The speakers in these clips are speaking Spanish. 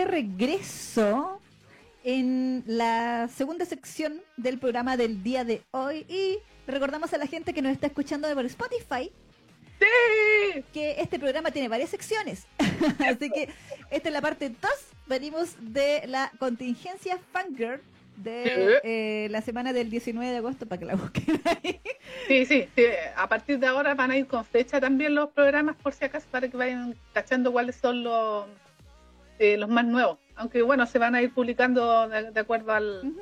de regreso en la segunda sección del programa del día de hoy y recordamos a la gente que nos está escuchando por Spotify que este programa tiene varias secciones. Así que esta es la parte 2. Venimos de la contingencia Fangirl de eh, la semana del 19 de agosto para que la busquen ahí. Sí, sí, sí, a partir de ahora van a ir con fecha también los programas por si acaso para que vayan cachando cuáles son los, eh, los más nuevos. Aunque bueno, se van a ir publicando de, acuerdo al,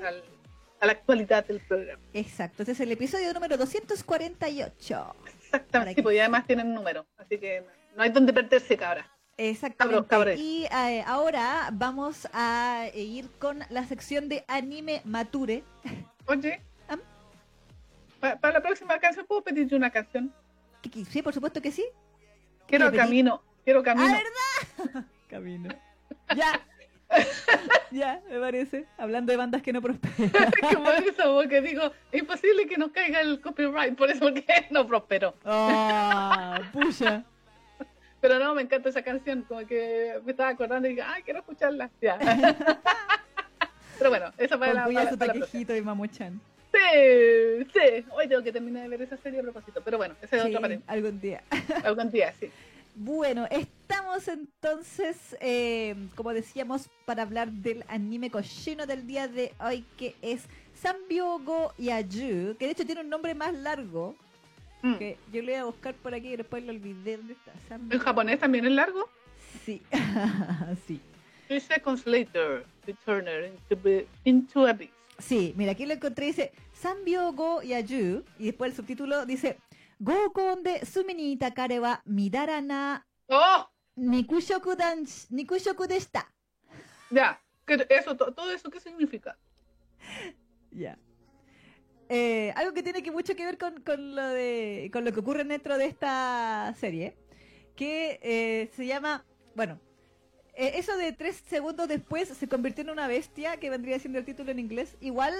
a la actualidad del programa. Exacto, este es el episodio número 248. Exactamente, pues, y además tienen número, así que no hay donde perderse, cabra. Exactamente. y eh, ahora vamos a ir con la sección de anime mature. Oye, ¿Ah? para, la próxima canción, ¿puedo pedirte una canción? Sí, por supuesto que sí. Quiero camino, quiero camino. ¿Ah, verdad? camino. Ya. ya, me parece. Hablando de bandas que no prosperan. por eso, porque digo, es imposible que nos caiga el copyright, por eso que no prosperó. Ah, pucha. Pero no, me encanta esa canción, como que me estaba acordando y dije, ay, quiero escucharla. Ya. Pero bueno, esa para la, para, para y Mamuchan. Sí, sí. Hoy tengo que terminar de ver esa serie a propósito. Pero bueno, ese es otro parte. Algún día. algún día, sí. Bueno, estamos entonces, eh, como decíamos, para hablar del anime cochino del día de hoy, que es Sambyogo Yaju, que de hecho tiene un nombre más largo. Mm. Que yo lo voy a buscar por aquí y después lo olvidé. ¿Dónde está? ¿En japonés también es largo? Sí, sí. Three seconds later, the turner into, into abyss. Sí, mira, aquí lo encontré, dice Sambyogo Yaju, y después el subtítulo dice 合コンで隅にいた彼はみだらな肉食男子肉食でした。Ya, eso, todo eso, ¿qué significa? Ya. Eh, algo que tiene que mucho que ver con, con, lo de con lo que ocurre dentro de esta serie, que eh, se llama, bueno, eh, eso de tres segundos después se convirtió en una bestia, que vendría siendo el título en inglés. Igual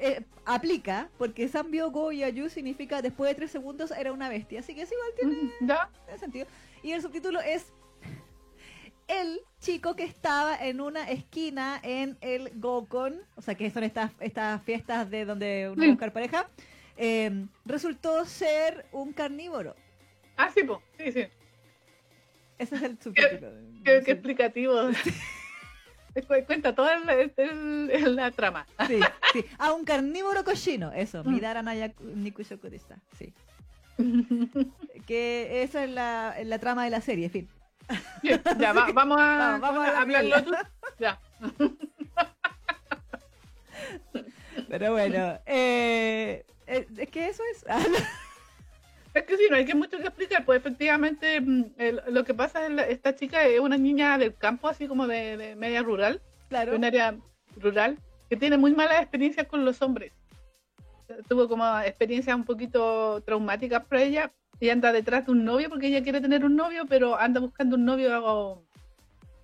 eh, aplica, porque Sambio Go Yayu significa después de tres segundos era una bestia. Así que es igual, tiene, sentido. Y el subtítulo es el chico que estaba en una esquina en el Gokon, o sea que son estas, estas fiestas de donde uno mm. buscar pareja, em, resultó ser un carnívoro. Ah, sí, sí, sí. Ese es el subtítulo. Qué, qué explicativo. Cuenta toda la trama. Sí, sí. A un carnívoro cochino, eso. Mm. Midara Naya Nikushokurista. Sí. que esa es la, la, trama de la serie, en fin. ya, vamos a, vamos, a, hablarlo tú. Ya. Pero bueno, eh, eh, es que eso es. Es que sí, no hay que mucho que explicar, pues efectivamente mm, lo que pasa es que esta chica es una niña del campo, así como de, media rural, claro. un área rural, que tiene muy malas experiencias con los hombres. Tuvo como experiencias un poquito traumáticas para ella y anda detrás de un novio porque ella quiere tener un novio, pero anda buscando un novio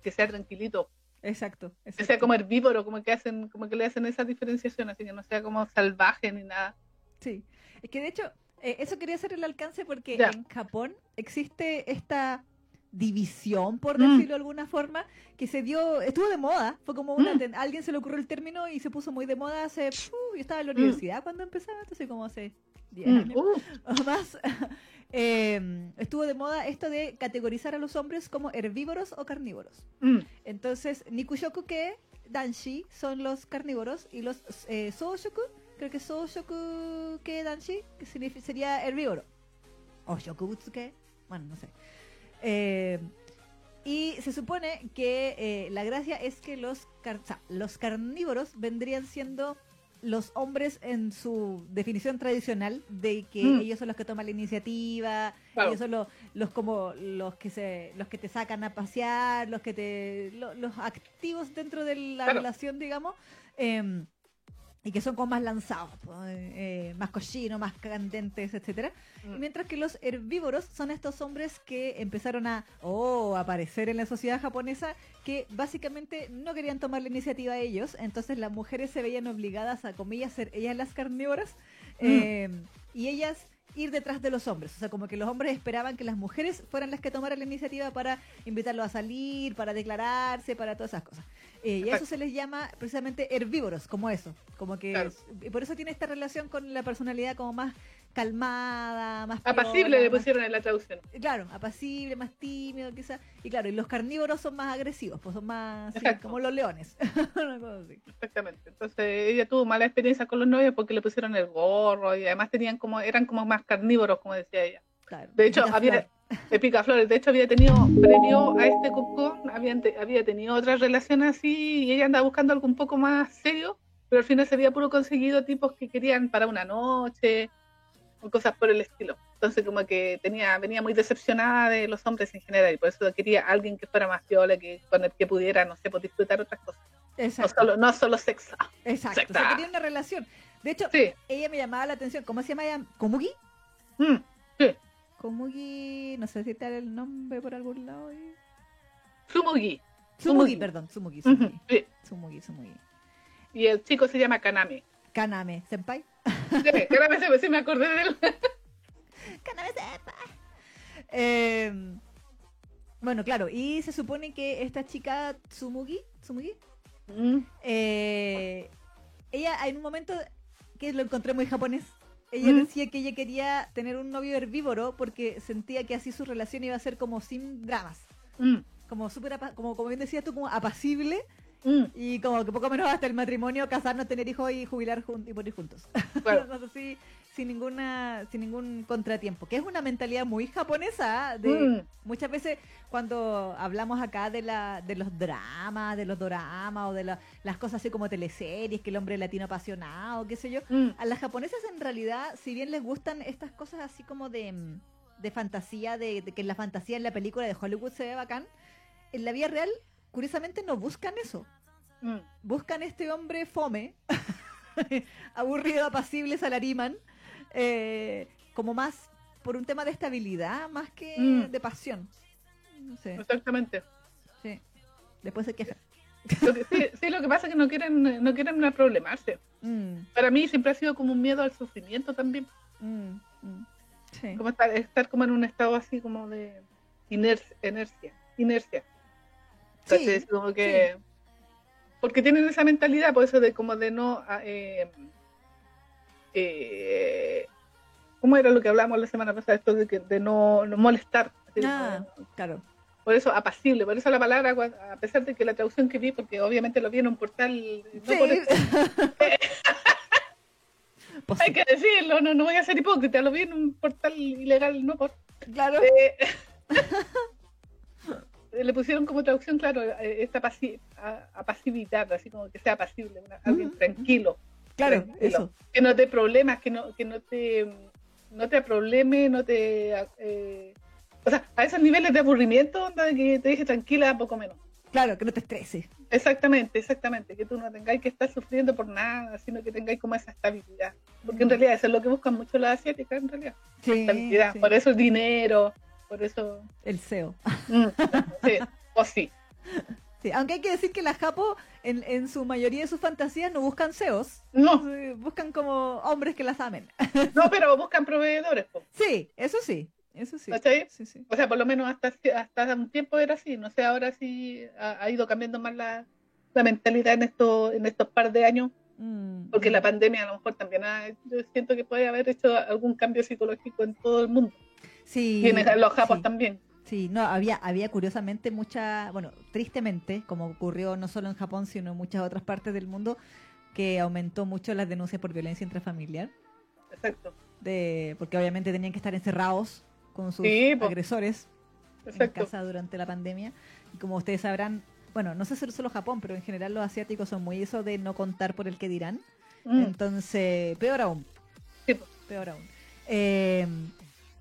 que sea tranquilito. Exacto, Que sea como herbívoro, como que hacen, como que le hacen esa diferenciación, así que no sea como salvaje ni nada. Sí, es que de hecho eh, eso quería hacer el alcance porque en Japón existe esta división, por mm. decirlo de alguna forma, que se dio, estuvo de moda, fue como una, mm. alguien se le ocurrió el término y se puso muy de moda hace, yo estaba en la mm. universidad cuando empezaba, entonces como hace 10 años uh. o más, em, estuvo de moda esto de categorizar a los hombres como herbívoros o carnívoros. Entonces, Nikushoku que Danshi son los carnívoros y los eh, Soushoku creo que Soushoku que Danshi, que sería herbívoro. O Shokubutsuke, bueno, no sé. Eh, y se supone que eh, la gracia es que los, los carnívoros vendrían siendo los hombres en su definición tradicional de que mm. ellos son los que toman la iniciativa, ellos son los, los, como los que se los que te sacan a pasear, los que te los activos dentro de la relación, digamos. Eh, y que son como más lanzados, eh, más cochinos, más candentes, etcétera. Mm. Mientras que los herbívoros son estos hombres que empezaron a oh, aparecer en la sociedad japonesa que básicamente no querían tomar la iniciativa a ellos, entonces las mujeres se veían obligadas a, comillas, ser ellas las carnívoras, mm. eh, y ellas ir detrás de los hombres. O sea, como que los hombres esperaban que las mujeres fueran las que tomaran la iniciativa para invitarlos a salir, para declararse, para todas esas cosas. Eh, y a eso se les llama precisamente herbívoros, como eso. Como que y por eso tiene esta relación con la personalidad como más calmada, más apacible le pusieron en la traducción. Claro, apacible, más tímido quizás. Y claro, y los carnívoros son más agresivos, pues son más como los leones. Exactamente. Entonces ella tuvo mala experiencia con los novios porque le pusieron el gorro y además tenían como eran como más carnívoros, como decía ella. de hecho, había de picaflores, de hecho había tenido previo a este cucón, había, había tenido otra relación así y ella andaba buscando algo un poco más serio, pero al final se había puro conseguido tipos que querían para una noche cosas por el estilo. Entonces como que tenía venía muy decepcionada de los hombres en general y por eso quería alguien que fuera más viola, que con el que pudiera, no sé, pues, disfrutar otras cosas. Exacto. No solo, no solo sexo. Exacto. O sea, quería una relación. De hecho, ella me llamaba la atención. ¿Cómo se llama ella? ¿Komugi? Mm, sí. Komugi, no sé si te el nombre por algún lado. Eh. Sumugi. Sumugi. perdón, Sumugi. Sumugi. sí. Sumugi, Sumugi. Y el chico se llama Kaname. Kaname, ¿senpai? Sí, sí me acordé de él. Kaname Senpai. Eh, bueno, claro, y se supone que esta chica Tsumugi, Tsumugi mm. eh, ella en un momento que lo encontré muy japonés, ella mm. decía que ella quería tener un novio herbívoro porque sentía que así su relación iba a ser como sin dramas. Mm. Como súper, como, como bien decías tú, como apacible Mm. Y como que poco menos hasta el matrimonio, casarnos, tener hijos y jubilar y morir juntos. sin ninguna sin ningún contratiempo, que es una mentalidad muy japonesa. ¿ah? De, mm. Muchas veces cuando hablamos acá de la de los dramas, de los doramas o de las cosas así como teleseries, que el hombre latino apasionado, qué sé yo, mm. a las japonesas en realidad, si bien les gustan estas cosas así como de, de fantasía, de, de que la fantasía en la película de Hollywood se ve bacán, en la vida real curiosamente no buscan eso. Mm. Buscan este hombre fome, aburrido, apacible, salariman, eh, como más por un tema de estabilidad más que mm. de pasión. Exactamente. Sí. Después se quejan. sí, lo que pasa es que no quieren, no quieren problemarse. Mm. Para mí siempre ha sido como un miedo al sufrimiento también. Como estar, estar como en un estado así como de inercia. Inercia. inercia. Entonces, como que. Porque tienen esa mentalidad, por eso de como de no. Ah, eh, eh, ¿Cómo era lo que hablamos la semana pasada? Esto de, que, de no, molestar. Ah, claro. Por eso apacible, por eso la palabra, a pesar de que la traducción que vi, porque obviamente lo vi en un portal. Pues Hay que decirlo, no, no voy a ser hipócrita, lo vi en un portal ilegal, no por. Claro. Le pusieron como traducción, claro, eh, esta apasividad, así como que sea pasible, alguien tranquilo. Claro, eso. Que no te problemas, que no, que no te no te probleme, no te eh, o sea, a esos niveles de aburrimiento, que te deje tranquila, poco menos. Claro, que no te estreses. Exactamente, exactamente, que tú no tengáis que estar sufriendo por nada, sino que tengáis como esa estabilidad. Porque en realidad eso es lo que buscan mucho las asiáticas, en realidad. estabilidad. Por eso el dinero, por eso. El SEO. Mm, sí, o sí. Sí, aunque hay que decir que las Japo, en, en su mayoría de sus fantasías, no buscan SEOs. No. Buscan como hombres que las amen. No, pero buscan proveedores. Sí, eso sí. Eso sí. Sí, sí. O sea, por lo menos hasta, hasta un tiempo era así. No sé ahora si ha, ido cambiando más la, la mentalidad en, esto, en estos par de años. Mm, porque la mm. pandemia a lo mejor también ha, yo siento que puede haber hecho algún cambio psicológico en todo el mundo. Sí. Y en los japos también. Sí, no, había, había curiosamente mucha, bueno, tristemente, como ocurrió no solo en Japón, sino en muchas otras partes del mundo, que aumentó mucho las denuncias por violencia intrafamiliar. Exacto. De, porque obviamente tenían que estar encerrados con sus agresores en casa durante la pandemia. Y como ustedes sabrán, bueno, no sé si solo Japón, pero en general los asiáticos son muy eso de no contar por el que dirán. Mm. Entonces, peor aún. Peor aún. Eh,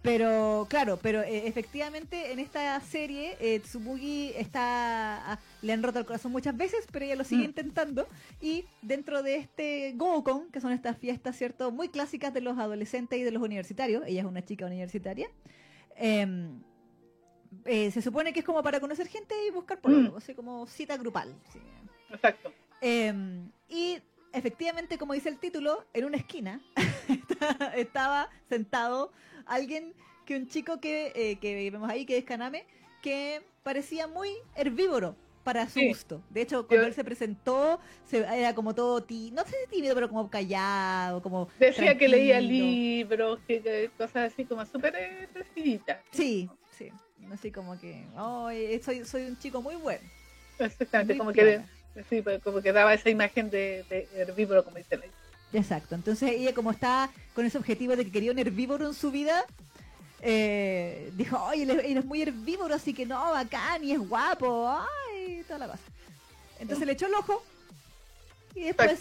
pero claro, pero eh, efectivamente en esta serie eh, Tsumugi está ah, le han roto el corazón muchas veces, pero ella lo sigue mm. intentando y dentro de este Gokon, que son estas fiestas, cierto, muy clásicas de los adolescentes y de los universitarios, ella es una chica universitaria. Em, eh, se supone que es como para conocer gente y buscar por mm. así como cita grupal. Exacto. Em, y efectivamente, como dice el título, en una esquina, estaba sentado alguien que un chico que, eh, que vemos ahí, que es Kaname, que parecía muy herbívoro para su gusto. De hecho, cuando él se presentó, se, era como todo, tí, no sé si tímido, pero como callado, como Decía que leía libros, que, cosas así como súper eh, Sí, sí. Así como que, oh, soy, soy un chico muy bueno. Exactamente, como que, sí, pues, como que daba esa imagen de, de herbívoro, como dice la Exacto, entonces ella como está con ese objetivo de que quería un herbívoro en su vida, eh, dijo, oye, él, es muy herbívoro, así que no, bacán, y es guapo, ay, toda la cosa. Entonces le echó el ojo, y después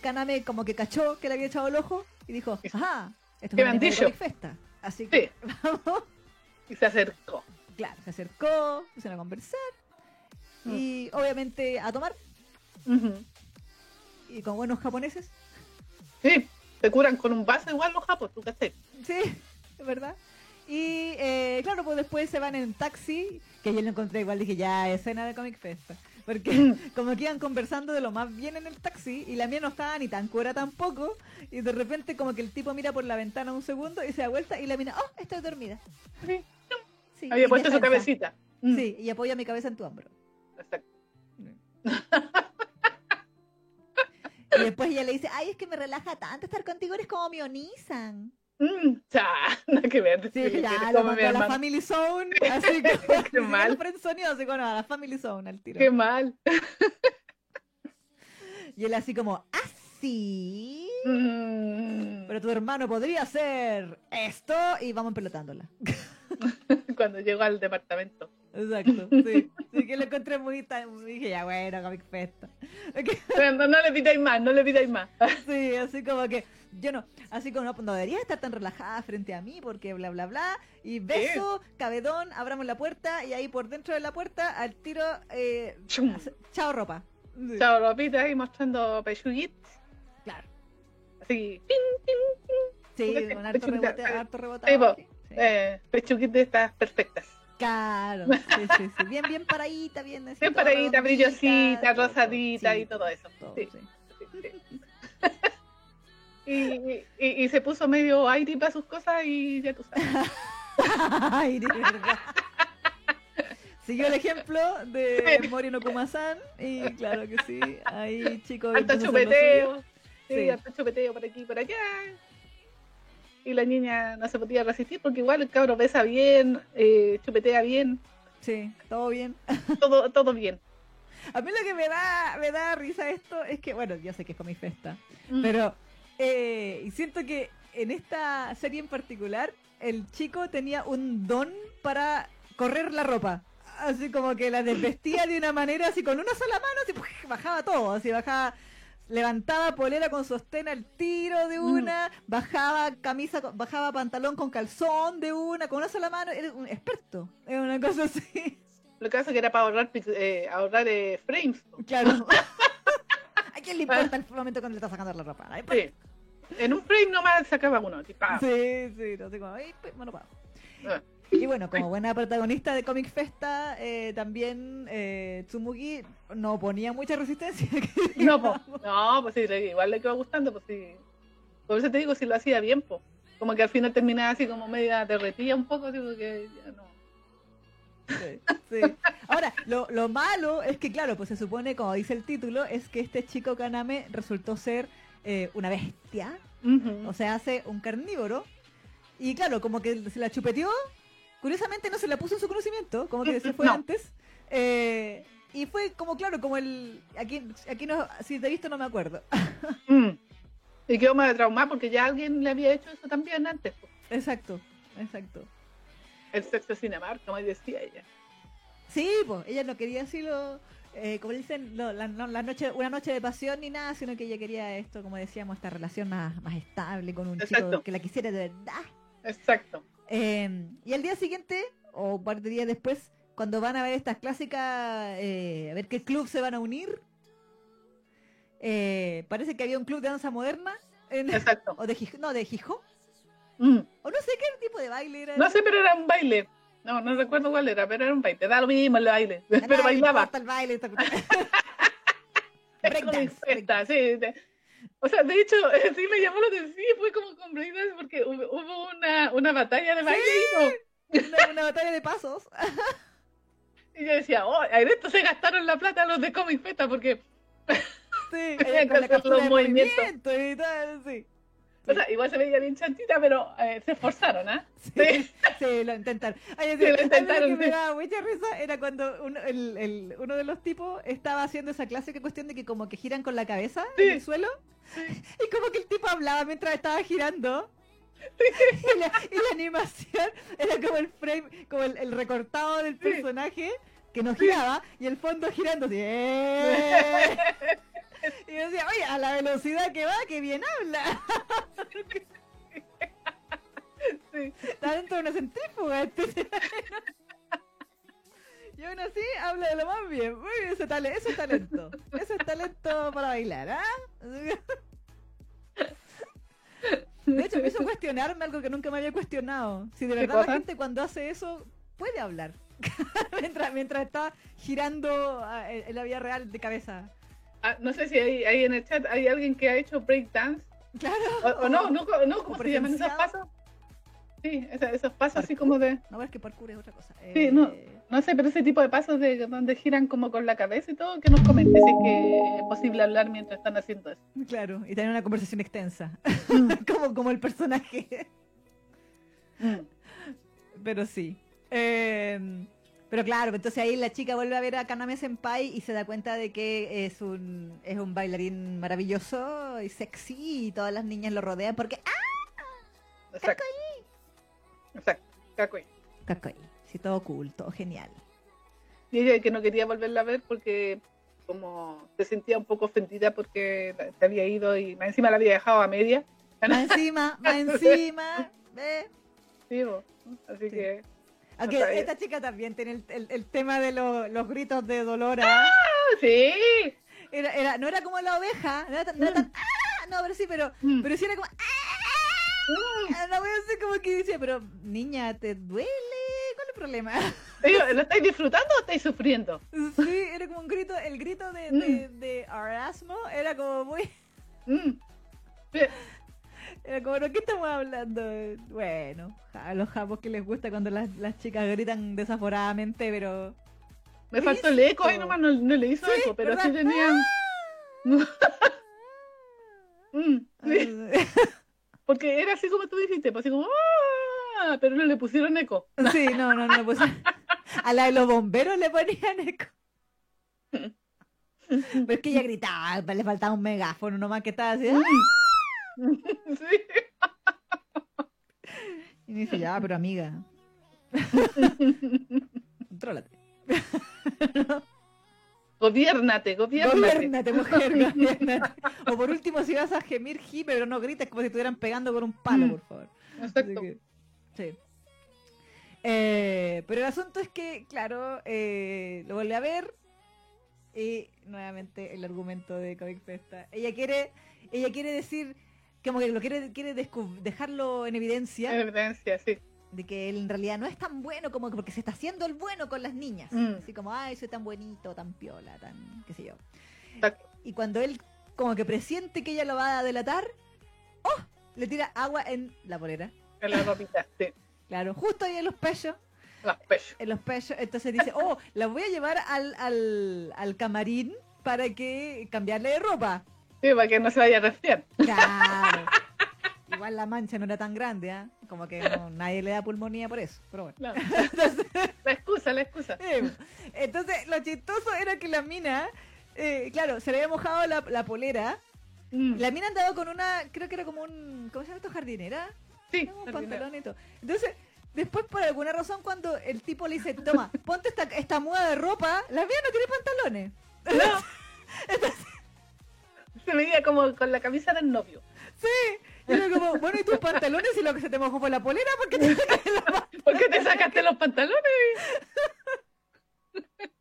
Kaname como que cachó que le había echado el ojo, y dijo, ajá, esto es una festa. Así que vamos. Y se acercó. Claro, se acercó, pusieron a conversar, mm. y obviamente a tomar. Y con buenos japoneses. Sí, se curan con un vaso igual los japoneses, tú qué Sí, es verdad. Y eh, claro, pues después se van en taxi, que yo lo encontré igual, dije ya, escena de Comic Fest. Porque como que iban conversando de lo más bien en el taxi y la mía no estaba ni tan cura tampoco. Y de repente como que el tipo mira por la ventana un segundo y se da vuelta y la mina, oh, estoy dormida. Sí. Había puesto su cabecita. Mm. Sí, y apoya mi cabeza en tu hombro. Exacto. y después ella le dice, ay, es que me relaja tanto estar contigo, eres como me onizan. Mm, ya, nada que ver. Sí, ya, lo mandó a la Family Zone, así que Qué mal. sonido, así como, a la Family Zone al tiro. Qué mal. y él así como, así. Mm. Pero tu hermano podría hacer esto y vamos pelotándola. Cuando llegó al departamento. Exacto, sí. Sí que lo encontré muy tan... Dije, ya bueno, Comic Festa. no, no le pidáis más, no le pidáis más. Sí, así como que yo no, así como no, debería estar tan relajada frente a mí porque bla, bla, bla. Y beso, cabedón, abramos la puerta y ahí por dentro de la puerta al tiro, eh, chao ropa. Chao ropita ahí mostrando pechuguit. Claro. Así, Sí, con harto rebote, harto rebote. Eh, pechuguit de estas perfectas. Claro, sí, sí, sí. Bien, bien paradita, bien así. Bien paradita, brillosita, rosadita y todo eso. sí. Y, y, se puso medio aire para sus cosas y ya tú sabes. verdad. Siguió el ejemplo de Morino Kumasan y claro que sí, ahí chicos. Alto chupeteo. Sí, sí, chupeteo por aquí y por allá. Y la niña no se podía resistir porque igual el cabro besa bien, eh, chupetea bien. Sí, todo bien. Todo, todo bien. A mí lo que me da, me da risa esto es que, bueno, yo sé que es con mi festa, mm. pero eh, siento que en esta serie en particular, el chico tenía un don para correr la ropa. Así como que la desvestía de una manera, así con una sola mano, así bajaba todo, así bajaba levantaba polera con sostén al tiro de mm. una, bajaba camisa, bajaba pantalón con calzón de una, con una sola mano, era un experto, era una cosa así. Lo que hace que era para ahorrar, eh, ahorrar eh, frames. Claro. ¿A quién le importa el momento cuando le está sacando la ropa? Sí. En un frame nomás sacaba uno. sí, sí, no sé cómo. Pues, bueno, ah. Y bueno, como buena protagonista de Comic Festa, eh, también eh, Tsumugi no ponía mucha resistencia. no, pues, no, pues sí, igual le quedó gustando, pues sí. Por eso te digo, si lo hacía bien, pues. Como que al final terminaba así como media derretida un poco, digo que ya no. Sí, sí. Ahora, lo, lo malo es que, claro, pues se supone, como dice el título, es que este chico Kaname resultó ser eh, una bestia, o sea, hace un carnívoro. Y claro, como que se la chupeteó, curiosamente no se la puso en su conocimiento, como que se fue antes. Eh, y fue como, claro, como el. Aquí, aquí no, si te he visto, no me acuerdo. Mm. Y quedó más de trauma porque ya alguien le había hecho eso también antes. Exacto, exacto. El sexo cinemar, como decía ella. Sí, pues ella no quería así lo eh, como dicen, la, noche, una noche de pasión ni nada, sino que ella quería esto, como decíamos, esta relación más, más estable con un chico que la quisiera de verdad. Exacto. Em, y al día siguiente, o un par de días después, cuando van a ver estas clásicas, eh, a ver qué club se van a unir, eh, parece que había un club de danza moderna. Exacto. O de, no, de Hijo. Mm. O no sé qué tipo de baile era. No sé, pero era un baile. No, no recuerdo cuál era, pero era un baile. Da lo mismo el baile. pero bailaba. el baile. sí, O sea, de hecho, sí me llamó la atención, fue como Breakdance porque hubo, una, una batalla de baile. ¿Sí? Una, una, batalla de pasos. y yo decía, oh, en esto se gastaron la plata los de Comic Feta porque... Sí, con los movimientos. Y tal, sí. O sea, igual se veía bien chantita, pero eh, se esforzaron, ¿ah? ¿eh? Sí, sí, lo intentaron. Ay, sí, lo intentaron. Lo que me daba mucha risa era cuando uno, el, el, uno de los tipos estaba haciendo esa clásica cuestión de que como que giran con la cabeza en el suelo. Y como que el tipo hablaba mientras estaba girando. Y la, y, la, animación era como el frame, como el, el recortado del personaje que no giraba y el fondo girando así. ¡Eh! Y yo decía, oye, a la velocidad que va, que bien habla. Sí. Está dentro de una centrífuga. Este. Y aún así habla de lo más bien. Muy bien, ese talento, eso es talento. Eso es talento para bailar, ¿ah? De hecho, me hizo cuestionarme algo que nunca me había cuestionado. Si de verdad la gente cuando hace eso puede hablar. mientras, mientras está girando ah, en la vida real de cabeza. Ah, no sé si hay, hay, en el chat hay alguien que ha hecho breakdance. Claro. O, no, no, no, ¿cómo se llaman esos pasos? Sí, esos, pasos así como de. No, es que parkour es otra cosa. Sí, no, eh, no sé, pero ese tipo de pasos de donde giran como con la cabeza y todo, que nos comentes si que es posible hablar mientras están haciendo eso. Claro, y tener una conversación extensa. Mm. como, como el personaje. Mm. Pero sí. Eh, pero claro, entonces ahí la chica vuelve a ver a Kaname Senpai y se da cuenta de que es un, es un bailarín maravilloso y sexy y todas las niñas lo rodean porque ¡Ah! Exacto. Exacto, Kakoi. Kakoi. Sí, todo cool, todo genial. Y ella que no quería volverla a ver porque como se sentía un poco ofendida porque te había ido y más encima la había dejado a media. Más encima, más encima. Sí, así que aunque esta chica también tiene el, el, tema de los gritos de dolor. ¿ah? ¡Ah! Sí. Era, era, no era como la oveja, no era tan, no, era tan, mm. ¡Ah! no pero sí, pero, mm. pero sí era como ¡Ah! La voy a hacer como que dice, pero niña, ¿te duele? ¿Cuál es el problema? ¿Lo estáis disfrutando o estáis sufriendo? Sí, era como un grito, el grito de, de, mm. de Arasmo era como muy... Era como, ¿qué estamos hablando? Bueno, a los japos que les gusta cuando las, las chicas gritan desaforadamente, pero... Me faltó el eco, ahí nomás no, le hizo eco, pero sí tenían... Mm, Porque era así como tú dijiste, pues así como... ¡Ah! Pero no le pusieron eco. Sí, no, no, no le pusieron... A la de los bomberos le ponían eco. Pero es que ella gritaba, le faltaba un megáfono nomás que estaba así... Mm. Sí. Y me dice, ya, pero amiga. Contrólate. Gobiernate, gobiernate. Gobiernate, mujer, gobiernate. O por último, si vas a gemir, gi, pero no grites como si estuvieran pegando por un palo, mm. por favor. Exacto. sí. Eh, pero el asunto es que, claro, eh, lo vuelve a ver y nuevamente el argumento de Comic Festa. Ella quiere, ella quiere decir como que lo quiere, quiere dejarlo en evidencia. En evidencia, sí. De que él en realidad no es tan bueno como que porque se está haciendo el bueno con las niñas. Mm. Así como, ay, soy tan bonito, tan piola, tan, qué sé yo. Y cuando él como que presiente que ella lo va a delatar, ¡oh! Le tira agua en la polera. En la ropita, sí. Claro, justo ahí en los pechos. Los pechos. En los pechos. Entonces dice, oh, la voy a llevar al, al, al camarín para que cambiarle de ropa. Sí, para que no se vaya a resfriar. Claro. Igual la mancha no era tan grande, ¿ah? Como que nadie le da pulmonía por eso, pero bueno. la excusa, la excusa. entonces, lo chistoso era que la mina, eh, claro, se le había mojado la, polera. Mm. La mina andaba con una, creo que era como un, ¿cómo se llama esto? ¿Jardinera? Sí. Un pantalón y todo. Entonces, después por alguna razón cuando el tipo le dice, toma, ponte esta, esta muda de ropa, la mina no tiene pantalones. No. Entonces, se veía como con la camisa del novio. Sí. Y era como, bueno, ¿y tus pantalones? Y lo que se te mojó fue la polera, ¿por qué te sacaste los pantalones? ¿Por qué te sacaste los pantalones?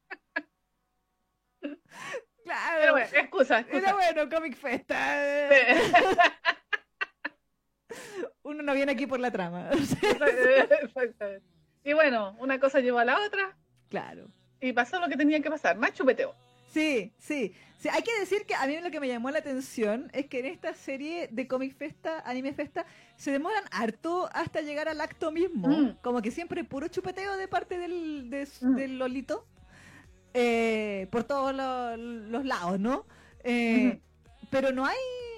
Claro. Pero bueno, excusa, excusa. Era bueno, Comic Festa. Uno no viene aquí por la trama. Exactamente. Y bueno, una cosa llevó a la otra. Claro. Y pasó lo que tenía que pasar, más chupeteo. Sí, sí, sí. Hay que decir que a mí lo que me llamó la atención es que en esta serie de Comic Festa, Anime Festa, se demoran harto hasta llegar al acto mismo. Mm. Como que siempre puro chupeteo de parte del, de- Mm. del Lolito. eh, por todos lo- los lados, ¿no? Eh, Pero no hay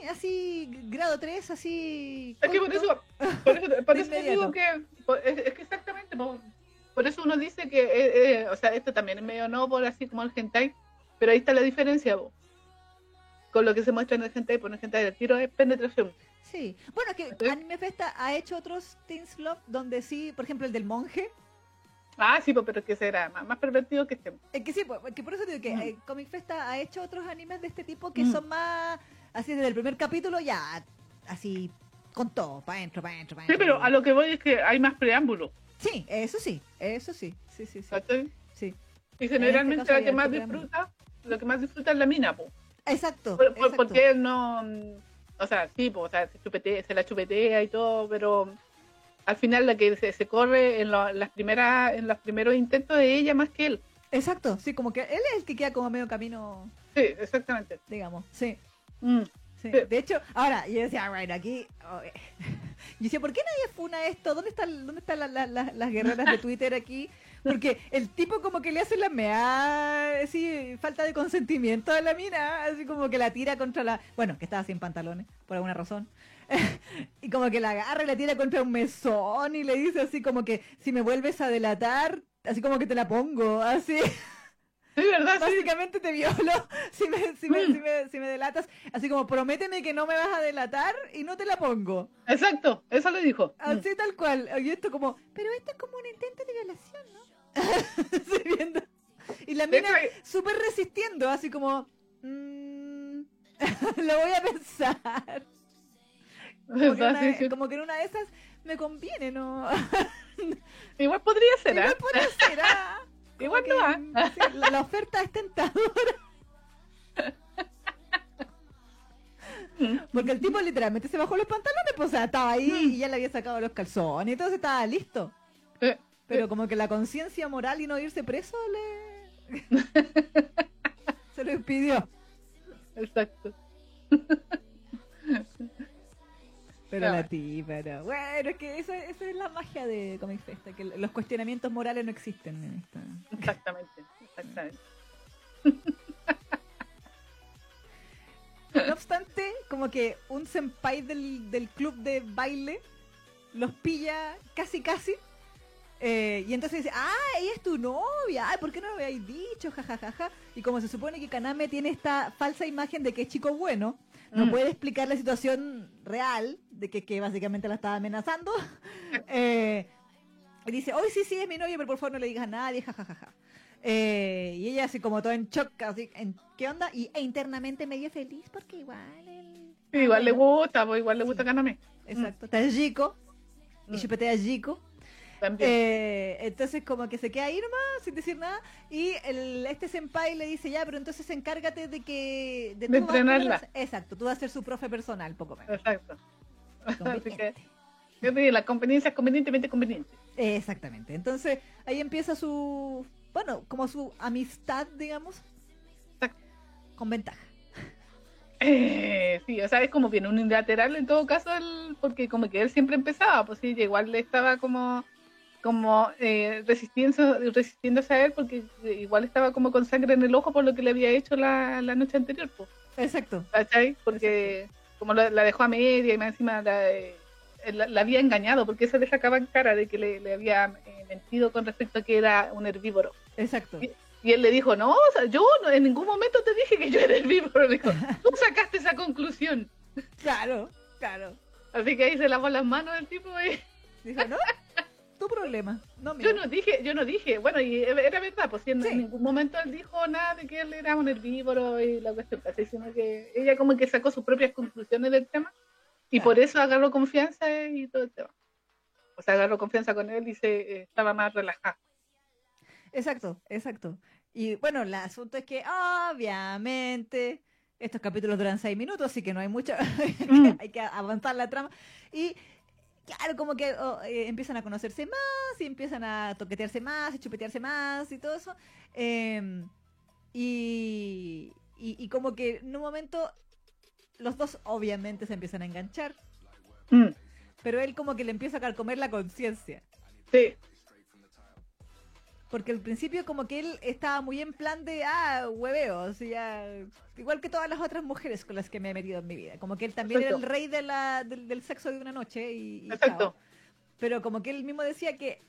así grado 3, así... Es que por eso, por eso, por eso digo que, es, es que exactamente, por, por eso uno dice que, eh, eh, o sea, esto también es medio no por así como el hentai, pero ahí está la diferencia, po. con lo que se muestra en el hentai, por el hentai el tiro es penetración. Sí. Bueno, es que ¿Sí? Anime Festa ha hecho otros Teens Love donde sí, por ejemplo, el del monje. Ah, sí, pues, pero es que será más, más pervertido que este. Es que sí, pues, que por eso digo que Mm. eh, Comic Festa ha hecho otros animes de este tipo que Mm. son más, así desde el primer capítulo ya, así, con todo, para adentro, para adentro, para Sí, pero a lo que voy es que hay más preámbulo. Sí, eso sí, eso sí, sí, sí, sí. ¿cachai? sí. Y generalmente caso la que más preámbulo. disfruta, lo que más disfruta es la mina, po. Exacto, Por- por- exacto. porque él no, o sea, sí, po, o sea, se, chupetea- se la chupetea y todo, pero al final la que se, se corre en, lo- las primeras, en los primeros intentos de ella más que él. Exacto, sí, como que él es el que queda como medio camino, Sí, exactamente. digamos, sí. Mm. Sí. De hecho, ahora, yo decía, right, aquí. oh, eh. Yo decía, ¿por qué nadie funa esto? ¿Dónde están, dónde están la- la- la- las guerreras de Twitter aquí? Porque el tipo como que le hace la mea, así, falta de consentimiento a la mina, así como que la tira contra la... Bueno, que estaba sin pantalones, por alguna razón. y como que la agarra y la tira contra un mesón y le dice así como que si me vuelves a delatar, así como que te la pongo, así. Sí, ¿verdad? Sí. Básicamente te violo si me, si, me, Mm. si, me, si me delatas. Así como prométeme que no me vas a delatar y no te la pongo. Exacto, eso le dijo. Mm. Así tal cual. Y esto como, pero esto es como un intento de violación, ¿no? Y la mina hay- súper resistiendo, así como, mm, lo voy a pensar. Como que, en una de esas me conviene, ¿no? Igual podría ser, Igual ¿ah? puede ser, ¿ah? Igual que, no, mm, sí, la, la oferta es tentadora. Porque el tipo literalmente se bajó los pantalones, pues, o sea, estaba ahí y ya le había sacado los calzones, entonces estaba listo. Pero como que la conciencia moral y no irse preso le... se lo impidió. Exacto. Pero la tipa, no. Bueno, es que eso, eso es la magia de Comic Festa, que los cuestionamientos morales no existen en esta. Exactamente. Exactamente. No obstante, como que un senpai del, del club de baile los pilla casi casi. Eh, y entonces dice, ah, ella es tu novia, ay, ¿por qué no lo habéis dicho? Ja, ja, ja, ja. Y como se supone que Kaname tiene esta falsa imagen de que es chico bueno, no Mm. puede explicar la situación real de que, que básicamente la estaba amenazando. eh, y dice, hoy sí, sí, es mi novia, pero por favor no le digas a nadie, ja, ja, ja, ja. Eh, y ella así como todo en shock, así, ¿en qué onda? Y e internamente medio feliz porque igual igual le gusta, igual le gusta Sí. Kaname. Exacto, está Jico y Mm. chupetea a Jico. También. Eh, entonces como que se queda ahí nomás sin decir nada y el, este senpai le dice ya, pero entonces encárgate de que... De entrenarla. Exacto, tú vas a ser su profe personal, poco menos. Exacto. Así que, Conveniente. yo te digo, la conveniencia es convenientemente conveniente. Exactamente. Entonces ahí empieza su, bueno, como su amistad, digamos, Exacto. con ventaja. Eh, sí, o sea, es como bien unilateral en todo caso, él, porque como que él siempre empezaba, pues sí, igual le estaba como como eh, resistiendo, resistiéndose a él porque igual estaba como con sangre en el ojo por lo que le había hecho la, la noche anterior, pues, Exacto. ¿cachai? Porque como la, la dejó a media y más encima la, eh, la, había engañado, porque eso le sacaba en cara de que le, le había eh, mentido con respecto a que era un herbívoro. Exacto. Y él le dijo, no, o sea, yo no- en ningún momento te dije que yo era herbívoro. Dijo, tú sacaste esa conclusión. Claro, claro. Así que ahí se lavó las manos el tipo. y Dijo, no, tu problema, no mío. yo no dije, yo no dije, bueno, y era verdad, pues en, Sí. ningún momento él dijo nada de que él era un herbívoro y la cuestión, así, sino que ella como que sacó sus propias conclusiones del tema y Claro. por eso agarró confianza y todo el tema. O sea, agarró confianza con él y se eh, estaba más relajada. Exacto, exacto. Y bueno, el asunto es que obviamente estos capítulos duran seis minutos, así que no hay mucho, Mm. hay que avanzar la trama. Y claro, como que oh, eh, empiezan a conocerse más y empiezan a toquetearse más y chupetearse más y todo eso. Eh, Y, y, como que en un momento los dos obviamente se empiezan a enganchar. Mm. Pero él como que le empieza a carcomer la conciencia. Sí. Porque al principio como que él estaba muy en plan de, ah, hueveos, ya, igual que todas las otras mujeres con las que me he metido en mi vida. Como que él también era el rey de la, del, sexo de una noche. Y, Exacto. Pero como que él mismo decía que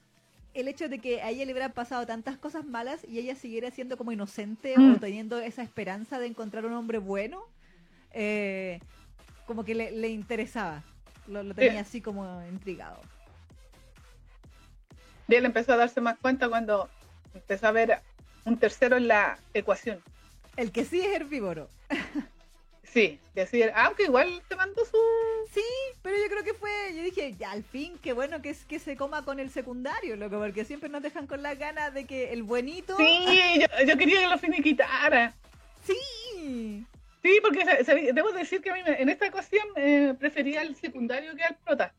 el hecho de que a ella le hubieran pasado tantas cosas malas y ella siguiera siendo como inocente o mm. teniendo esa esperanza de encontrar un hombre bueno, eh, como que le, interesaba. Lo, tenía así como intrigado. Y él empezó a darse más cuenta cuando empezó a ver un tercero en la ecuación. El que sí es herbívoro. Sí, sí, aunque igual te mandó su... Sí, pero yo creo que fue, yo dije, ya al fin, qué bueno que es que se coma con el secundario, loco, porque siempre nos dejan con las ganas de que el buenito... Sí, yo, quería que lo finiquitara. Sí. Sí, porque debo decir que a mí en esta ocasión eh, prefería el secundario que al prota.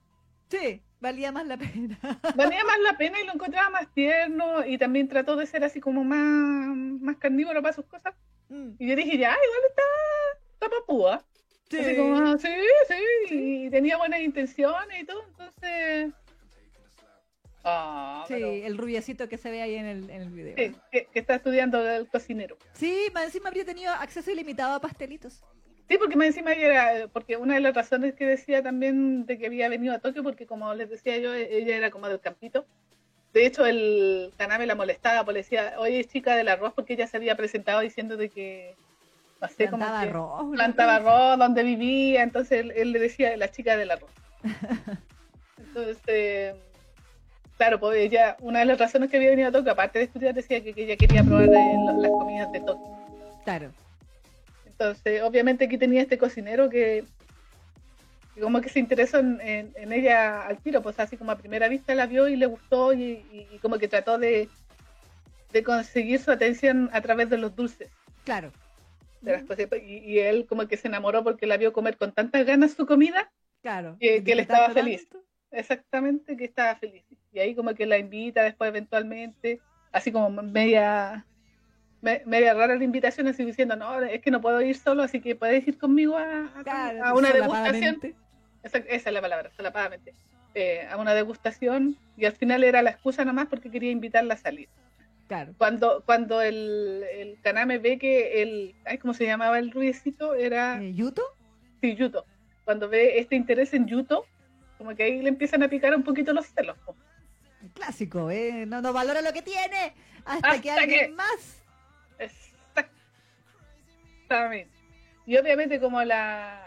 Sí, valía más la pena. valía más la pena y lo encontraba más tierno y también trató de ser así como más, más carnívoro para sus cosas. Mm. Y yo dije, ya, igual está, está papúa. Sí. Así como, sí, sí, y tenía buenas intenciones y todo, entonces... Ah, sí, el rubiecito que se ve ahí en el, en el video. Sí, que, que, está estudiando el cocinero. Sí, más encima habría tenido acceso ilimitado a pastelitos. Sí, porque más encima era, porque una de las razones que decía también de que había venido a Tokio, porque como les decía yo, ella era como del campito. De hecho, el Kaname la molestaba, porque decía, oye, chica del arroz, porque ella se había presentado diciendo de que, no sé, plantaba arroz. Plantaba arroz donde vivía, entonces él, le decía, la chica del arroz. entonces, eh, claro, pues ella, una de las razones que había venido a Tokio, aparte de estudiar, decía que, ella quería probar las comidas de Tokio. Claro. Entonces, obviamente aquí tenía este cocinero que, como que se interesó en, ella al tiro, pues así como a primera vista la vio y le gustó y, como que trató de, conseguir su atención a través de los dulces. Claro. y, él como que se enamoró porque la vio comer con tantas ganas su comida. Claro. Que, él estaba feliz. Exactamente, que estaba feliz. Y ahí como que la invita después eventualmente, así como media media rara la invitación, así diciendo, no, es que no puedo ir solo, así que puedes ir conmigo a, a, una degustación. Esa, esa, es la palabra, solapadamente. Eh, a una degustación y al final era la excusa nomás porque quería invitarla a salir. Claro. Cuando, cuando el, el Kaname ve que el, ay, ¿cómo se llamaba el ruidecito? Era... ¿Eh, ¿Yuto? Sí, Yuto. Cuando ve este interés en Yuto, como que ahí le empiezan a picar un poquito los celos. Clásico, ¿eh? No, no valora lo que tiene hasta, que alguien más Exactamente. Y obviamente como la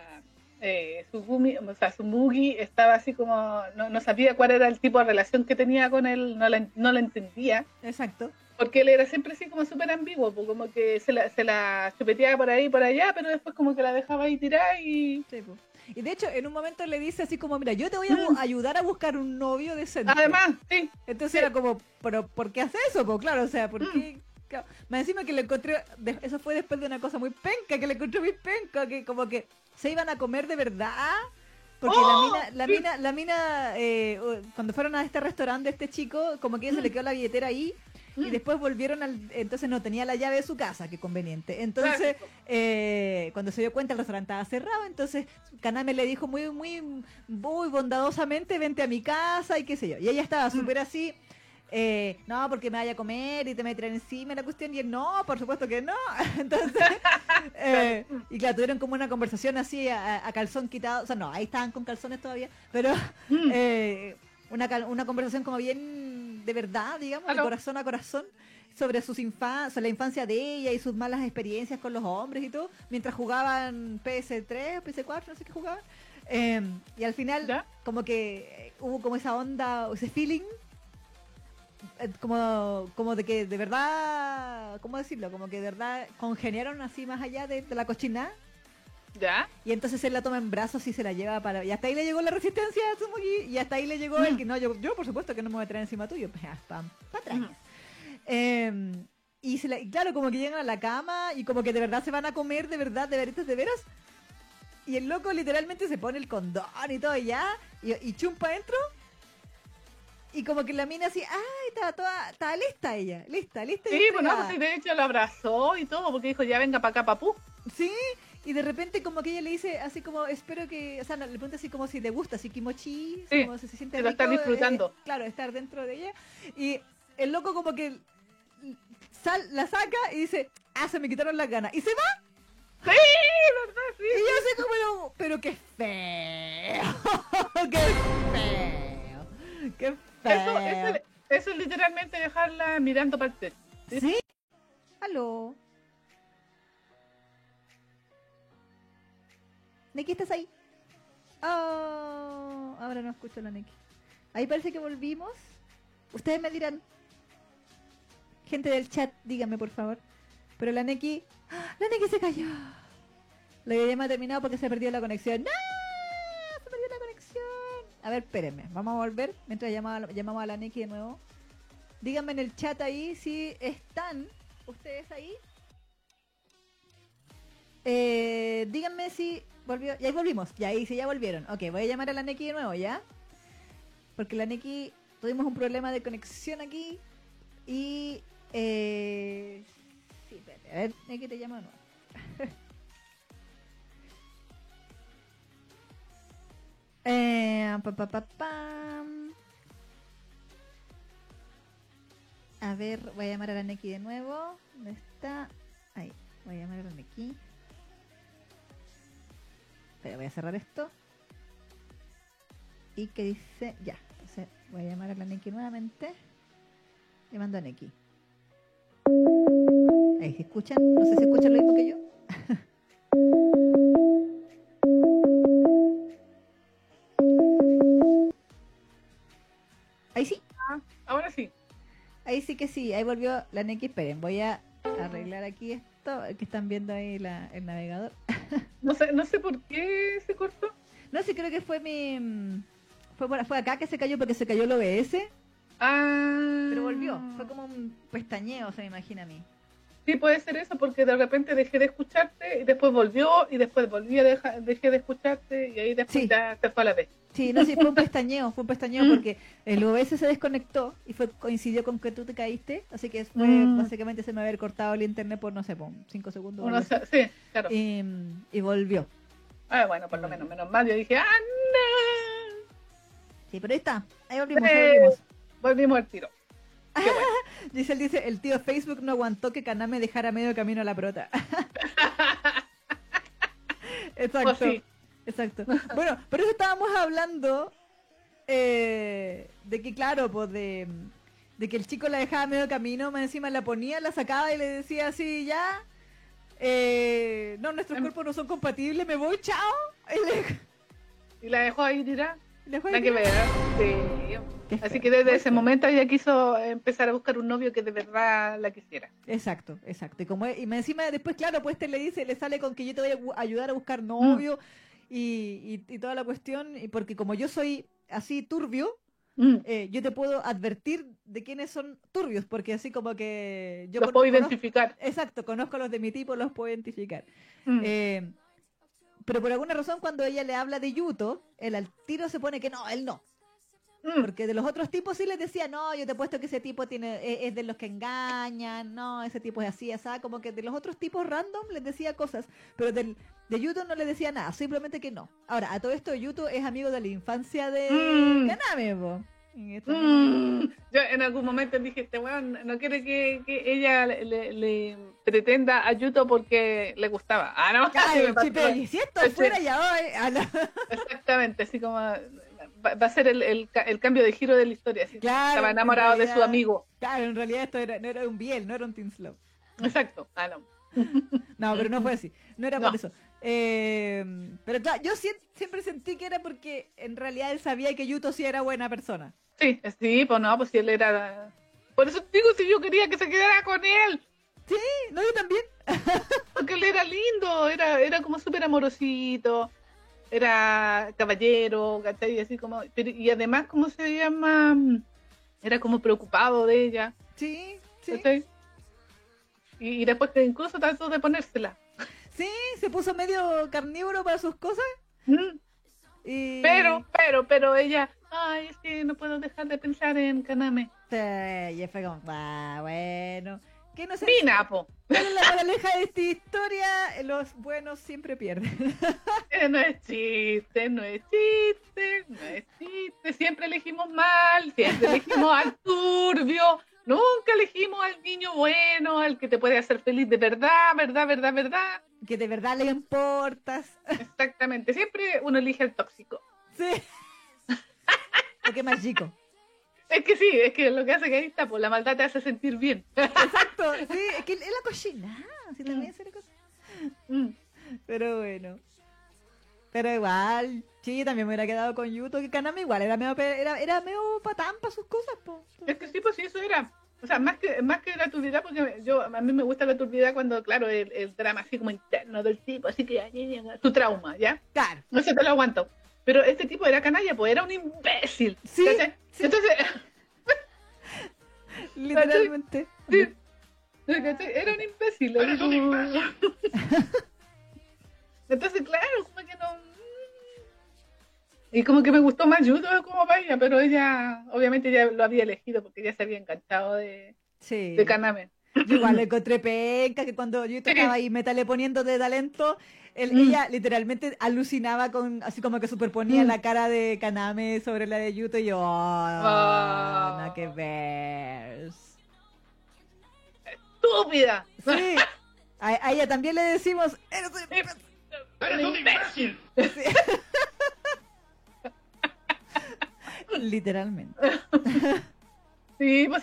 eh, Sugumi, o sea, Sumugi estaba así como, no, sabía cuál era el tipo de relación que tenía con él, no la, no la entendía. Exacto. Porque él era siempre así como súper ambiguo, pues como que se la, se la chupeteaba por ahí y por allá, pero después como que la dejaba ahí tirar y... Y de hecho, en un momento le dice así como, mira, yo te voy a mm. ayudar a buscar un novio decente. Además, sí. Entonces era como, pero ¿por qué hace eso? Pues claro, o sea, ¿por mm. qué me encima que le encontré, eso fue después de una cosa muy penca, que le encontré muy penca, que como que se iban a comer de verdad. Porque la ¡Oh! mina, la mina, la mina eh, cuando fueron a este restaurante de este chico, como que se le mm. quedó la billetera ahí y mm. después volvieron al, entonces no tenía la llave de su casa, qué conveniente. Entonces, eh, cuando se dio cuenta el restaurante estaba cerrado, entonces Kaname le dijo muy, muy, muy bondadosamente, vente a mi casa y qué sé yo. Y ella estaba mm. súper así, eh, no, porque me vaya a comer y te me traen encima la cuestión, y él, no, por supuesto que no. Entonces, eh, y claro, tuvieron como una conversación así a, calzón quitado, o sea, no, ahí estaban con calzones todavía, pero mm. eh, una, una conversación como bien de verdad, digamos, de corazón a corazón sobre sus infancias, la infancia de ella y sus malas experiencias con los hombres y todo, mientras jugaban PS3 o PS4, no sé qué jugaban. Y al final, como que hubo como esa onda, ese feeling como, como de que de verdad, ¿cómo decirlo? Como que de verdad congeniaron así más allá de, la cochina. ¿Ya? Y entonces él la toma en brazos y se la lleva para... Y hasta ahí le llegó la resistencia a Tsumugi. Y hasta ahí le llegó el que no, yo, yo por supuesto que no me voy a traer encima tuyo. Pues, para atrás. Em, y, se claro, como que llegan a la cama y como que de verdad se van a comer, de verdad, de veritas, de veras. Y el loco literalmente se pone el condón y todo y ya. Y, y chumpa adentro y como que la mina así, ay, estaba toda, estaba lista ella, lista, lista. Sí, bueno, pues, de hecho lo abrazó y todo, porque dijo, ya venga para acá, papú. Sí, y de repente como que ella le dice así como, espero que, o sea, le pregunta así como si le gusta, así kimochi, sí, como si se siente que lo está rico, disfrutando. eh, claro, estar dentro de ella. Y el loco como que sal, la saca y dice, ah, se me quitaron las ganas. Y se va. Sí, verdad, sí. Y yo así como, pero qué feo, qué feo, qué feo. Eso, eso, eso es literalmente dejarla mirando para el techo. ¿Sí? ¿Sí? ¿Aló? Neki, ¿estás ahí? Oh, ahora no escucho a la Neki. Ahí parece que volvimos. Ustedes me dirán. Gente del chat, díganme por favor. Pero la Neki. ¡Ah! ¡La Neki se cayó! La videollamada ha terminado porque se perdió la conexión. ¡No! Se perdió la conexión. A ver, espérenme. Vamos a volver mientras llamamos, llamamos a la Neki de nuevo. Díganme en el chat ahí si están ustedes ahí. Eh, díganme si volvió. Ya volvimos. Ya ahí sí ya volvieron. Ok, voy a llamar a la Neki de nuevo, ¿ya? Porque la Neki tuvimos un problema de conexión aquí. Y eh, sí, espérate. A ver, Neki te llamo de nuevo. eh. A ver, voy a llamar a la Neki de nuevo. ¿Dónde está? Ahí, voy a llamar a la Neki. Espera, voy a cerrar esto. Y que dice, ya. Entonces voy a llamar a la Neki nuevamente. Le mando a Neki. Ahí, ¿se escuchan? No sé si escuchan lo mismo que yo. Ahí sí que sí, ahí volvió la Neki. Esperen, voy a arreglar aquí esto que están viendo ahí la- el navegador. No sé, no sé por qué se cortó. No sé, creo que fue mi. mm, Fue, por- fue acá que se cayó porque se cayó el OBS, Ah. pero volvió. Fue como un pestañeo, se me imagina a mí. Sí, puede ser eso, porque de repente dejé de escucharte y después volvió y después volví a dejar, dejé de escucharte y ahí después Sí. ya se fue a la vez. Sí, no, sí, fue un pestañeo, fue un pestañeo Mm. porque el OBS se desconectó y fue coincidió con que tú te caíste, así que fue, Mm. básicamente se me había cortado el internet por, no sé, por cinco segundos. Uno sí, claro. y, y volvió. Ah, bueno, por lo menos, menos mal. Yo dije, ah, no. Sí, pero ahí está, ahí volvimos, ahí Eh. volvimos. Volvimos al tiro. Qué bueno. Giselle dice, el tío Facebook no aguantó que Kaname dejara medio camino a la prota. Exacto. Pues sí. Exacto. Bueno, por eso estábamos hablando eh, de que, claro, pues de, de que el chico la dejaba medio camino, más encima la ponía, la sacaba y le decía así, ya, eh, no, nuestros Em- cuerpos no son compatibles, me voy, chao. Y le, Y la dejó ahí tirar. Sí. Así que desde ese momento ella quiso empezar a buscar un novio que de verdad la quisiera. Exacto, exacto. Y como y encima después, claro, pues este le dice, le sale con que yo te voy a ayudar a buscar novio y, y, y toda la cuestión, y porque como yo soy así turbio, Mm. eh, yo te puedo advertir de quiénes son turbios, porque así como que yo Los puedo identificar. Exacto, conozco a los de mi tipo, los puedo identificar. Mm. Eh, pero por alguna razón cuando ella le habla de Yuto, él al tiro se pone que no, él no. Mm. Porque de los otros tipos sí les decía, no, yo te he puesto que ese tipo tiene es, es de los que engañan, no, ese tipo es así, así, como que de los otros tipos random les decía cosas, pero del, de Yuto no le decía nada, simplemente que no. Ahora, a todo esto Yuto es amigo de la infancia de Mm. Kaname, Mm. Yo en algún momento dije, este weón no quiere que, que ella le, le- le pretenda a Yuto porque le gustaba. Ah, no, me sí, pero y si esto fuera ya hoy, a la- Exactamente, así como va, va a ser el, el, el cambio de giro de la historia. Así, Claro, estaba en enamorado de su realidad- amigo. Claro, en realidad esto era, no era un Biel, no era un Teen Slow. Exacto. Ah, no. No, pero no fue así. No era por No. eso. Eh, pero claro, yo siempre sentí que era porque en realidad él sabía que Yuto sí era buena persona. Sí, sí, pues no, pues si él era... Por eso te digo, si yo quería que se quedara con él, Sí, no, yo también. porque él era lindo, era, era como súper amorosito, era caballero, ¿cachai? Así como, pero- y además, ¿cómo se llama? Era como preocupado de ella, Sí, sí. ¿cachai? Y, y después que incluso trató de ponérsela. Sí, se puso medio carnívoro para sus cosas. Mm, Pero, pero, pero ella, ay, es que no puedo dejar de pensar en Kaname. Sí, y fue como, ah, bueno. ¿Qué no. ¿Cuál es la moraleja de esta historia? Los buenos siempre pierden. Eh, no es chiste, no es chiste, no es chiste. Siempre elegimos mal, siempre elegimos al turbio. Nunca elegimos al niño bueno, al que te puede hacer feliz de verdad, verdad, verdad, verdad. Que de verdad le importas. Exactamente. Siempre uno elige al tóxico. Sí. Porque es más chico. Es que sí, es que lo que hace que ahí está, pues la maldad te hace sentir bien. Exacto, sí, es que es la cochina. Sí, también es la cosa. Mm. Pero bueno. Pero igual, sí, también me hubiera quedado con Yuto, que Kaname igual era medio, era, era medio patán para sus cosas, po. Es que sí, pues sí, eso era. O sea, más que, más que la turbidez, porque yo, a mí me gusta la turbidez cuando, claro, el, drama así como interno del tipo, así que tu trauma, ¿ya? Claro. No sé, te lo aguanto. Pero este tipo era canalla, pues era un imbécil. Sí. Entonces. Literalmente. Sí. Era un imbécil. Era un imbécil. Entonces, claro, como que no. Y como que me gustó más Yuto como vaya, pero ella, obviamente, ya lo había elegido porque ya se había enganchado de, sí. de Kaname. Yo igual le encontré penca, que cuando Yuto estaba ahí metale poniendo de talento, él, mm. ella literalmente alucinaba con, así como que superponía mm. la cara de Kaname sobre la de Yuto y yo, oh, oh. no que ver. Estúpida. Sí. A, ella también le decimos, eres un Eres un imbécil. Literalmente. Sí, pues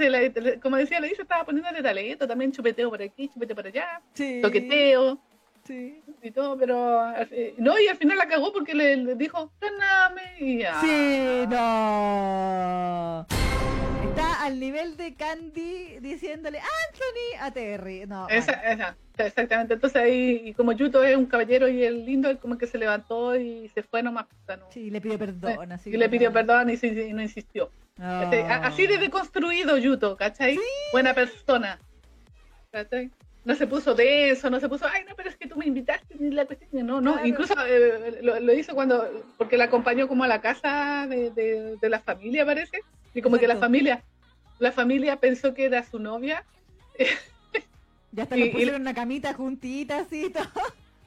como decía, le dice, estaba poniendo de talento, también chupeteo por aquí, chupeteo por allá, sí. toqueteo. Sí. Y todo, pero. No, y al final la cagó porque le, dijo, ganame y ya. Sí, no. Está al nivel de Candy diciéndole Anthony a Terry. No, esa, esa, exactamente. Entonces ahí, y como Yuto es un caballero y el lindo, él como que se levantó y se fue nomás. No. Sí, le pidió perdón. Así y le pidió perdón y, y no insistió. Así de deconstruido Yuto, ¿cachai? Buena persona. ¿cachai? No se puso de eso, no se puso, ay, no, pero es que tú me invitaste, la cuestión, no, no, incluso eh, lo, hizo cuando, porque la acompañó como a la casa de, de, la familia, parece, y como que la familia, la familia pensó que era su novia. Ya hasta le pusieron una camita juntita, así, todo.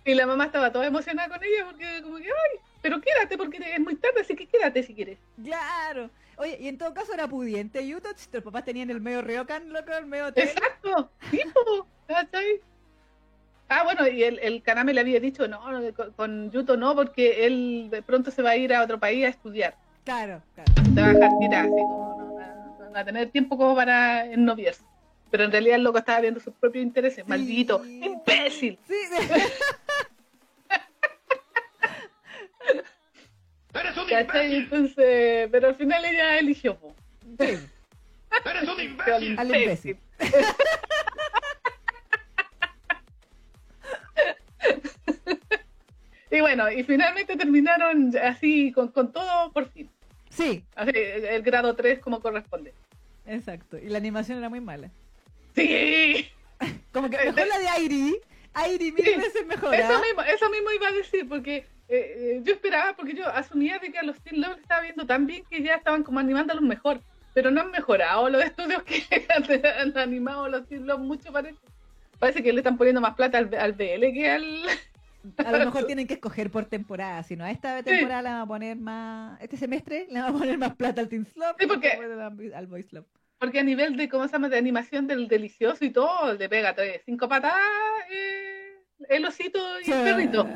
Y la mamá estaba toda emocionada con ella, porque como que, ay, pero quédate, porque es muy tarde, así que quédate si quieres. Claro. Oye, y en todo caso era pudiente Yuto, los papás tenían el medio ryokan, loco, el medio Exacto, tipo, Ah, bueno, y el, el Kaname le había dicho, no, con, Yuto no, porque él de pronto se va a ir a otro país a estudiar. Claro, claro. Se va a dejar tirar, así como no, va a tener tiempo como para noviarse. Pero en realidad el loco estaba viendo sus propios intereses, maldito, imbécil. Sí, ¿Cachai? Entonces, pero al final ella eligió. Sí. Eres un imbécil. Al imbécil. y bueno, y finalmente terminaron así con, con todo por fin. Sí. Así, el, grado 3 como corresponde. Exacto. Y la animación era muy mala. Sí. Como que mejor la de Airi. Airi mil veces mejor. Eso mismo, eso mismo iba a decir, porque eh, eh, yo esperaba, porque yo asumía de que a los Teen Lovers estaba viendo tan bien que ya estaban como animando a los mejor, pero no han mejorado los estudios que han animado a los Teen Lovers mucho parece. Parece que le están poniendo más plata al, al BL que al... A lo mejor tienen que escoger por temporada, si no a esta temporada le van a poner más, este semestre le van a poner más plata al Teen Slop sí, porque, al Boys Love. Porque a nivel de, ¿cómo se llama?, de animación del delicioso y todo, le pega cinco patadas eh, el osito y el perrito.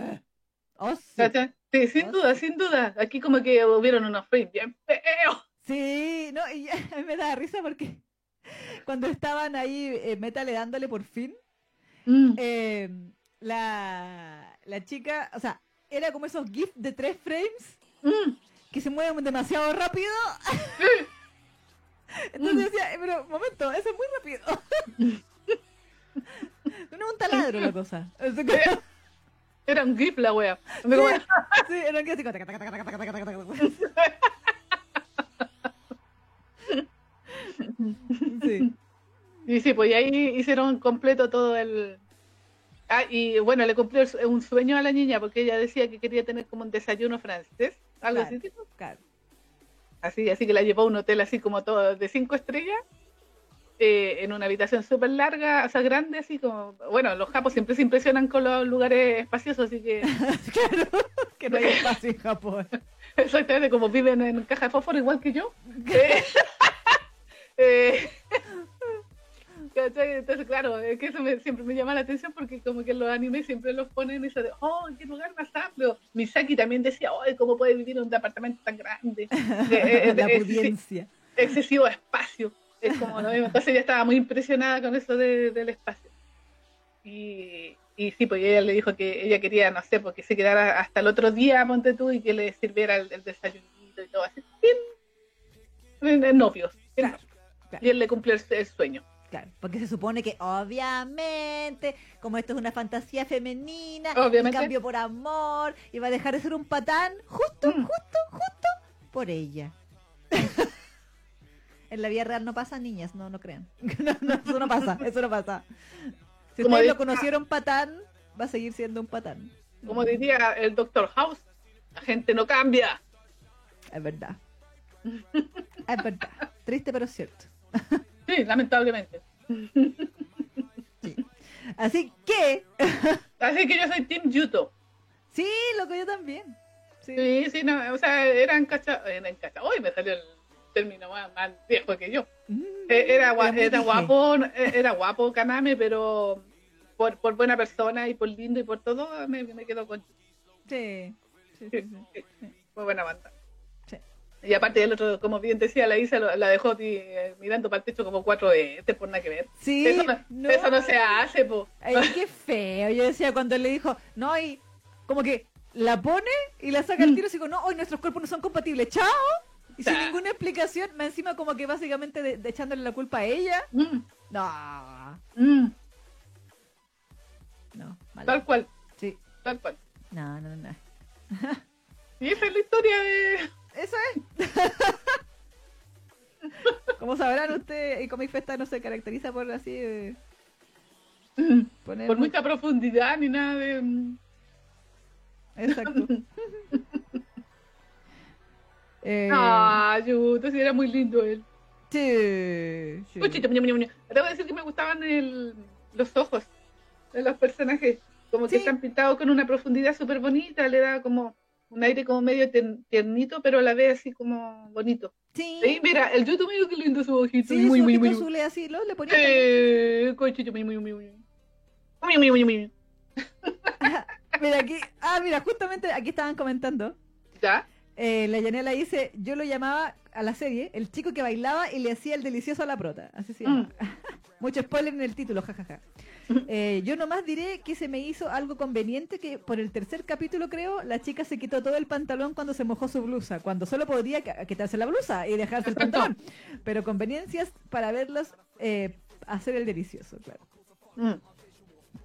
Oh, sí. sin oh, duda, sin duda. Aquí como que hubieron unos frames bien feos. Sí, no, y me da risa porque cuando estaban ahí eh, Metale dándole por fin, mm. eh, la, la chica, o sea, era como esos GIFs de tres frames mm. que se mueven demasiado rápido. Entonces mm. decía, eh, pero momento, eso es muy rápido. no es un taladro la cosa. Era un GIF la wea. Sí, era un GIF Sí. Y sí, pues ahí hicieron completo todo el... Ah, y bueno, le cumplió un sueño a la niña porque ella decía que quería tener como un desayuno francés. algo así. Así, así que la llevó a un hotel así como todo de cinco estrellas, eh, en una habitación súper larga, o sea, grande, así como, bueno, los japos siempre se impresionan con los lugares espaciosos, así que... claro, que no hay espacio en Japón. Exactamente, como viven en caja de fósforo igual que yo. eh, eh entonces, claro, es que eso siempre me llama la atención porque como que los animes siempre los ponen eso de, oh, qué lugar más amplio. Misaki también decía, oh, ¿cómo puede vivir en un departamento tan grande? Eh, la pudiencia. Excesivo espacio. Es como lo mismo. Entonces ella estaba muy impresionada con eso del espacio. Y, y sí, pues ella le dijo que ella quería, no sé, porque se quedara hasta el otro día, ponte tú, y que le sirviera el, desayunito y todo así. Bien, en, novios. Y él le cumplió el sueño. Claro, porque se supone que obviamente, como esto es una fantasía femenina, obviamente. cambio por amor, y va a dejar de ser un patán justo, mm. justo, justo por ella. en la vida real no pasa, niñas, no, no crean. eso no pasa, eso no pasa. Si ustedes lo conocieron patán, va a seguir siendo un patán. Como diría el Doctor House, la gente no cambia. Es verdad. es verdad. Triste pero cierto. Sí, lamentablemente. Así que. Así que yo soy Team Yuto. Sí, loco, yo también. Sí, sí, no, o sea, eran cacha. Eran cacha. Hoy me salió el término más, viejo que yo. Mm, eh, era, era guapo, eh, era guapo Kaname, pero por, por buena persona y por lindo y por todo, me, me quedo con. Sí, sí, sí, sí. Muy buena banda. Y aparte el otro, como bien decía, la Isa la dejó eh, mirando para el techo como cuatro veces, por nada que ver. Sí, eso no, eso no se hace, po. Ay, qué feo. Yo decía cuando él le dijo, no, y como que la pone y la saca al mm. tiro y digo, no, hoy nuestros cuerpos no son compatibles, chao. Y sin ninguna explicación, me encima como que básicamente de, echándole la culpa a ella. Mm. No. Mm. No, Tal cual. Sí. Tal cual. No, no, no. y esa es la historia de eso es. Como sabrán ustedes, y Comic Festa no se caracteriza por así. Eh, por mucha profundidad ni nada de. Mm. Exacto. eh... Ah, Yuto, sí era muy lindo él. Sí. sí. Puchito, Debo decir que me gustaban el... los ojos de los personajes. Como que están pintados con una profundidad súper bonita, le da como un aire como medio tiernito, pero a la vez así como bonito. Sí. mira, el YouTube, mira qué lindo su ojito. Sí, muy, su muy, muy, azul así, ¿no? Le ponía. Eh, cochito, muy, muy, muy, muy. Muy, muy, muy, muy. mira, aquí, ah, mira, justamente aquí estaban comentando. ¿Ya? Eh, la Yanela dice, yo lo llamaba a la serie, el chico que bailaba y le hacía el delicioso a la prota. Así se llama. Mm. Mucho spoiler en el título, jajaja. Eh, yo nomás diré que se me hizo algo conveniente que por el tercer capítulo creo la chica se quitó todo el pantalón cuando se mojó su blusa, cuando solo podría quitarse la blusa y dejarse el pantalón. Pero conveniencias para verlos eh, hacer el delicioso, claro. Mm.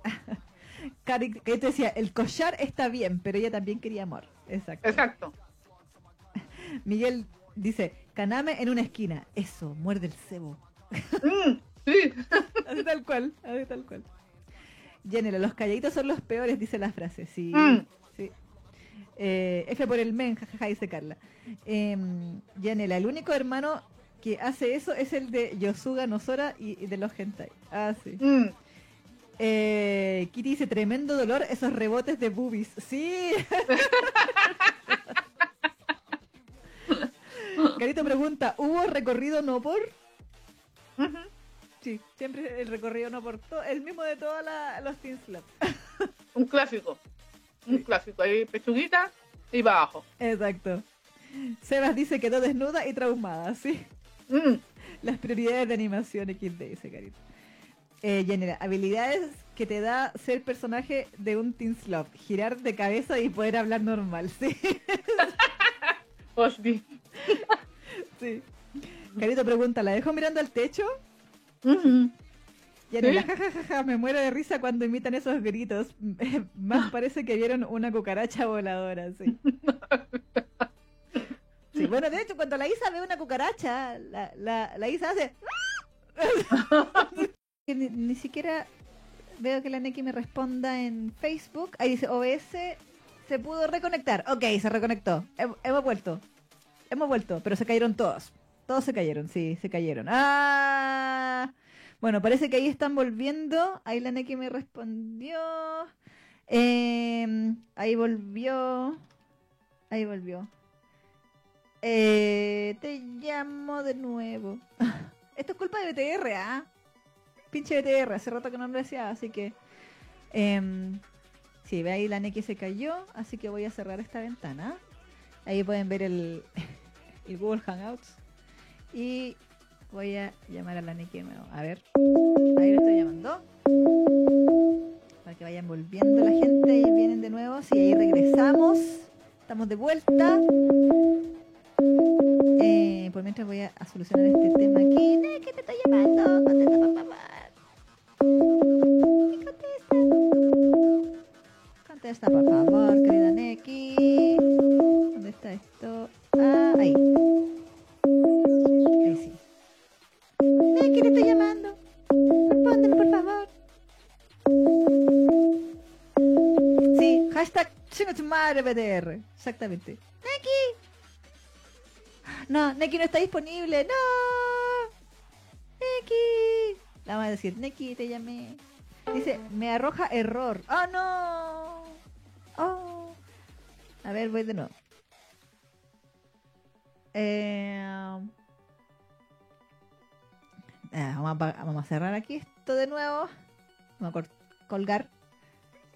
Cari, que te decía, el collar está bien, pero ella también quería amor. Exacto. Exacto. Miguel dice, Kaname en una esquina. Eso, muerde el cebo. Mm. Sí. Así tal cual, así tal cual. Yanela, los calladitos son los peores, dice la frase. Sí, mm. sí. Eh, F por el men, jajaja, dice Carla. Eh, Yanela, el único hermano que hace eso es el de Yosuga Nosora y, de los hentai. Ah, sí. Mm. Eh, Kitty dice, tremendo dolor esos rebotes de boobies. Sí. Carito pregunta, ¿hubo recorrido no por? Sí, siempre el recorrido no por todo, el mismo de todos los Teen Un clásico. Un clásico. Ahí pechuguita y abajo. Exacto. Sebas dice quedó desnuda y traumada, ¿sí? Mm. Las prioridades de animación XD, dice Carito. Eh, habilidades que te da ser personaje de un Teen Slot. Girar de cabeza y poder hablar normal, ¿sí? Hostia. sí. Carito pregunta, ¿la dejo mirando al techo? Y en jajaja, me muero de risa cuando imitan esos gritos. Más parece que vieron una cucaracha voladora, sí. sí. Bueno, de hecho, cuando la Isa ve una cucaracha, la, la, la Isa hace... ni, ni, siquiera veo que la Neki me responda en Facebook. Ahí dice OBS Se pudo reconectar. Ok, se reconectó. hemos vuelto. Hemos vuelto, pero se cayeron todos. Todos se cayeron, sí, se cayeron. ¡Ah! Bueno, parece que ahí están volviendo. Ahí la Neki me respondió. Em, ahí volvió. Ahí volvió. Eh, te llamo de nuevo. Esto es culpa de BTR, ¿ah? Pinche BTR, hace rato que no lo decía, así que... Eh, sí, ve ahí la Neki se cayó, así que voy a cerrar esta ventana. Ahí pueden ver el, el Google Hangouts. Y voy a llamar a la nuevo. A ver, ahí lo estoy llamando. Para que vayan volviendo la gente y vienen de nuevo. Sí, ahí regresamos. Estamos de vuelta. Eh, por mientras voy a, solucionar este tema aquí. ¿Qué te estoy llamando? Contesta, por favor. Contesta. Contesta, por favor, querida Neki. ¿Dónde está esto? Ah, ahí. Ahí sí. Neki, te estoy llamando. Respóndeme, por favor. Sí, hashtag chingo tu BDR. Exactamente. Neki. No, Neki no está disponible. No. Neki. La vamos a decir, Neki, te llamé. Dice, me arroja error. ¡Oh, no! ¡Oh! A ver, voy de nuevo. Eh, ah, vamos, a, cerrar aquí esto de nuevo. Vamos a colgar.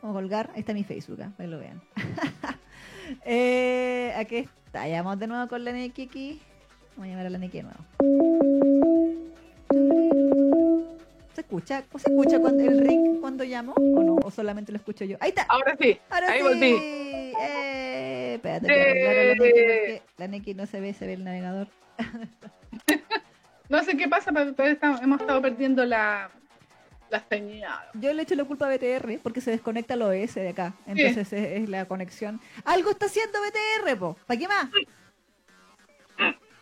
Vamos a colgar. Ahí está mi Facebook, ¿eh? ahí lo vean. eh, aquí está. Vamos de nuevo con la aquí. Vamos a llamar a la Neki de nuevo. ¿Se escucha? ¿Se escucha cuando, el ring cuando llamo? ¿O no? ¿O solamente lo escucho yo? Ahí está. Ahora sí. Ahora Ahí sí. volví. Eh, espérate, eh. La Neki no se ve, se ve el navegador. no sé qué pasa, pero hemos estado perdiendo la, la Yo le echo la culpa a BTR porque se desconecta el OS de acá. Entonces es, la conexión. Algo está haciendo BTR, po. ¿Para qué más?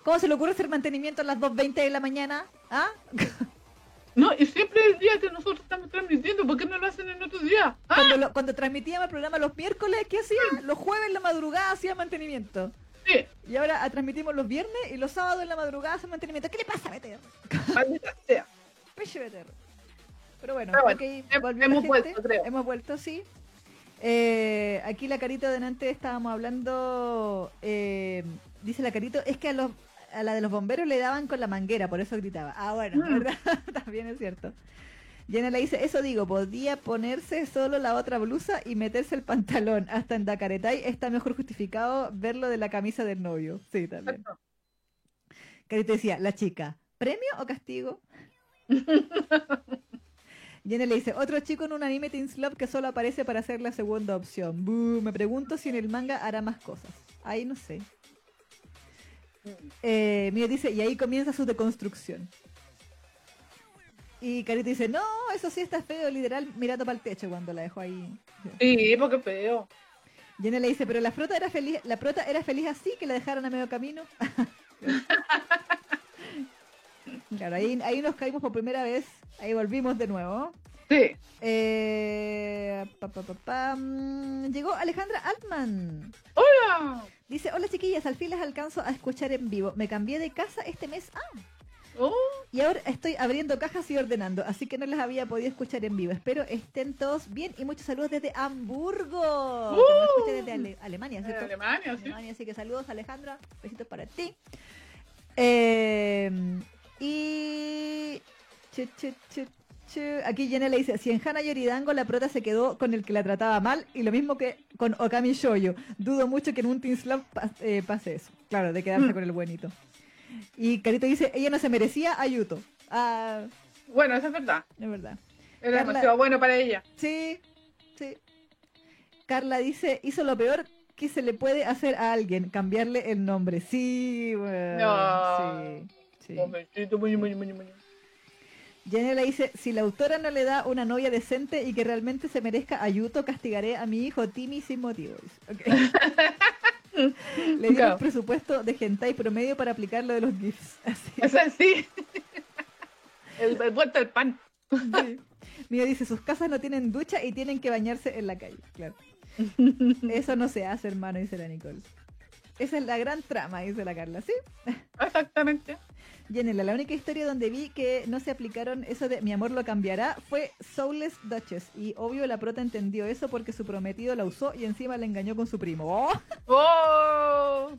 ¿Cómo se le ocurre hacer mantenimiento a las 2.20 de la mañana? ¿Ah? No, y siempre el día que nosotros estamos transmitiendo, ¿por qué no lo hacen en otro día? ¿Ah? Cuando, cuando transmitíamos el programa los miércoles, ¿qué hacían? Los jueves en la madrugada hacía mantenimiento. Sí. Y ahora transmitimos los viernes y los sábados en la madrugada hacen mantenimiento. ¿Qué le pasa BTR? Maldita sea. Peche BTR. Pero bueno, hemos vuelto, creo. Hemos vuelto, sí. Eh, aquí la carita de delante estábamos hablando, eh, dice la carita, es que a, los, a la de los bomberos le daban con la manguera, por eso gritaba. Ah, bueno, mm. ¿verdad? También es cierto. Jenna le dice, eso digo, podía ponerse solo la otra blusa y meterse el pantalón. Hasta en Dacaretay está mejor justificado verlo de la camisa del novio. Sí, también. Carita decía, la chica, ¿premio o castigo? Jenny le dice, otro chico en un anime Teen Slop que solo aparece para ser la segunda opción. me pregunto si en el manga hará más cosas. Ahí no sé. Eh, Mira dice, y ahí comienza su deconstrucción. Y Carita dice, no, eso sí está feo, literal, mirando para el techo cuando la dejó ahí. Sí, porque feo. Jenny le dice, pero la frota era feliz, la prota era feliz así que la dejaron a medio camino. claro, ahí, ahí nos caímos por primera vez Ahí volvimos de nuevo. Sí. Eh, llegó Alejandra Altman. ¡Hola! Dice, hola chiquillas, al fin les alcanzo a escuchar en vivo. Me cambié de casa este mes. Ah. Oh. Y ahora estoy abriendo cajas y ordenando, así que no les había podido escuchar en vivo. Espero estén todos bien y muchos saludos desde Hamburgo. Uh. desde Alemania, ¿cierto? Alemania, sí. Alemania, así que saludos Alejandra, besitos para ti. Eh, y Aquí Jenny le dice, si en Hana Yoridango la prota se quedó con el que la trataba mal, y lo mismo que con Okami Shoyo. Dudo mucho que en un Teen Slap eh, pase eso. Claro, de quedarse mm. con el buenito. Y Carito dice, ella no se merecía a Yuto. Ah, bueno, eso es verdad. Es verdad. Era demasiado bueno para ella. Sí, sí. Carla dice, hizo lo peor que se le puede hacer a alguien, cambiarle el nombre. Sí, bueno. Sí, sí. Jenny le dice, si la autora no le da una novia decente y que realmente se merezca ayuto, castigaré a mi hijo Timmy sin motivos. le dio un presupuesto de hentai promedio para aplicar lo de los GIFs. Así. Es así. el, el pan. Mira, dice, sus casas no tienen ducha y tienen que bañarse en la calle. Claro. Eso no se hace, hermano, dice la Nicole. Esa es la gran trama, dice la Carla, ¿sí? Exactamente. Jenela, la única historia donde vi que no se aplicaron eso de mi amor lo cambiará fue Soulless Duchess. Y obvio la prota entendió eso porque su prometido la usó y encima la engañó con su primo. ¡Oh! ¡Oh!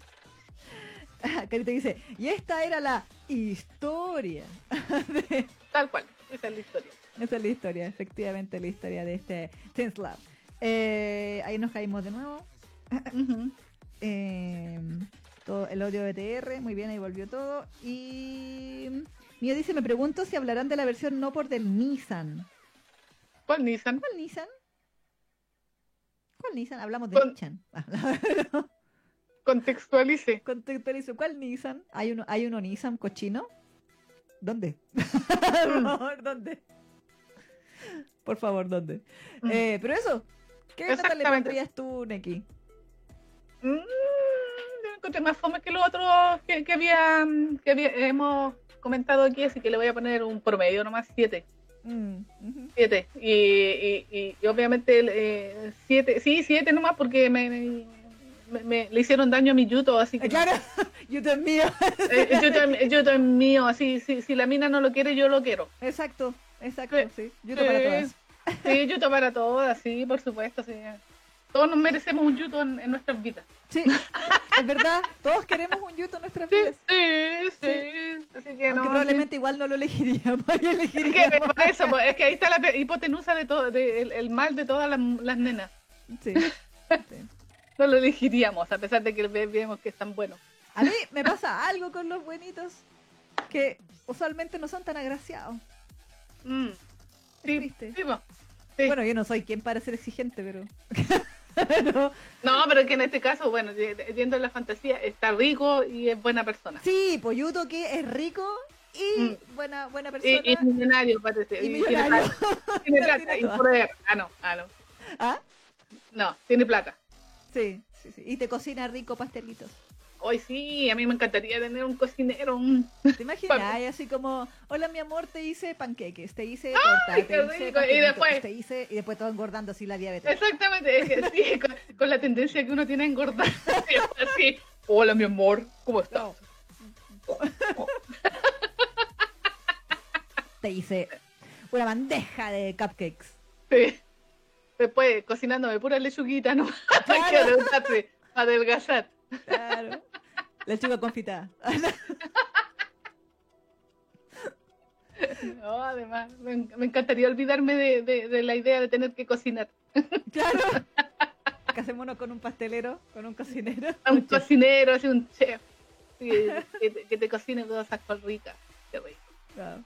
Carita dice, y esta era la historia. Tal cual, esa es la historia. Esa es la historia, efectivamente la historia de este Tense. Eh, ahí nos caímos de nuevo. Eh, todo el odio de TR, muy bien, ahí volvió todo. Y Mío dice, me pregunto si hablarán de la versión no por del Nissan. ¿Cuál Nissan? ¿Cuál Nissan? ¿Cuál Nissan? Hablamos de Nissan. Contextualice. Contextualice. ¿Cuál Nissan? ¿Hay uno, ¿Hay uno Nissan cochino? ¿Dónde? ¿dónde? Por favor, ¿dónde? Mm. Eh, pero eso, ¿qué nota le pondrías tú, Neki? Mm, yo encontré más fome que los otros que, que, había, que hemos comentado aquí, así que le voy a poner un promedio nomás, 7. 7. Mm, y, y, obviamente 7, eh, sí, 7 nomás porque me, me, le hicieron daño a mi Yuto, así que... Claro, Yuto es mío. Eh, Yuto, es mío, así, si, si la mina no lo quiere, yo lo quiero. Exacto, exacto, sí. Yuto para todas. Sí, Yuto para todas, sí, por supuesto, sí. Todos nos merecemos un Yuto en, nuestras vidas. Sí, es verdad, todos queremos un Yuto en nuestras vidas. Sí, sí, Así que no, probablemente igual no lo elegiríamos. elegiríamos. Es, que, eso, es que ahí está la hipotenusa de todo, de, el, mal de todas las, las nenas. Sí. sí no lo elegiríamos, a pesar de que vemos que están buenos. A mí me pasa algo con los buenitos que usualmente no son tan agraciados. Mm. Sí, Bueno, yo no soy quien para ser exigente, pero... No, pero que en este caso, bueno, viendo la fantasía, está rico y es buena persona. Sí, Poyuto que es rico y mm. buena, buena persona. Y, millonario, parece. Y, millonario. Tiene plata, y poder. Ah, no, ah, no. ¿Ah? No, tiene plata. Sí, sí, sí. Y te cocina rico pastelitos. Hoy sí, a mí me encantaría tener un cocinero. ¿Te imaginas? así como, hola mi amor, te hice panqueques, te hice torta, te hice y después te hice y después todo engordando así la diabetes. Exactamente, es que, sí, con, la tendencia que uno tiene a engordar. Así, hola mi amor, ¿cómo estás? te hice una bandeja de cupcakes. Sí. Después cocinándome pura lechuguita, ¿no? Claro. que adelgazar. Claro. Lechuga confitada. No, además, me, encantaría olvidarme de, la idea de tener que cocinar. Claro. Casémonos con un pastelero, con un cocinero. Un, cocinero, así un chef. que, te, cocine cosas con ricas. Qué rico. Claro.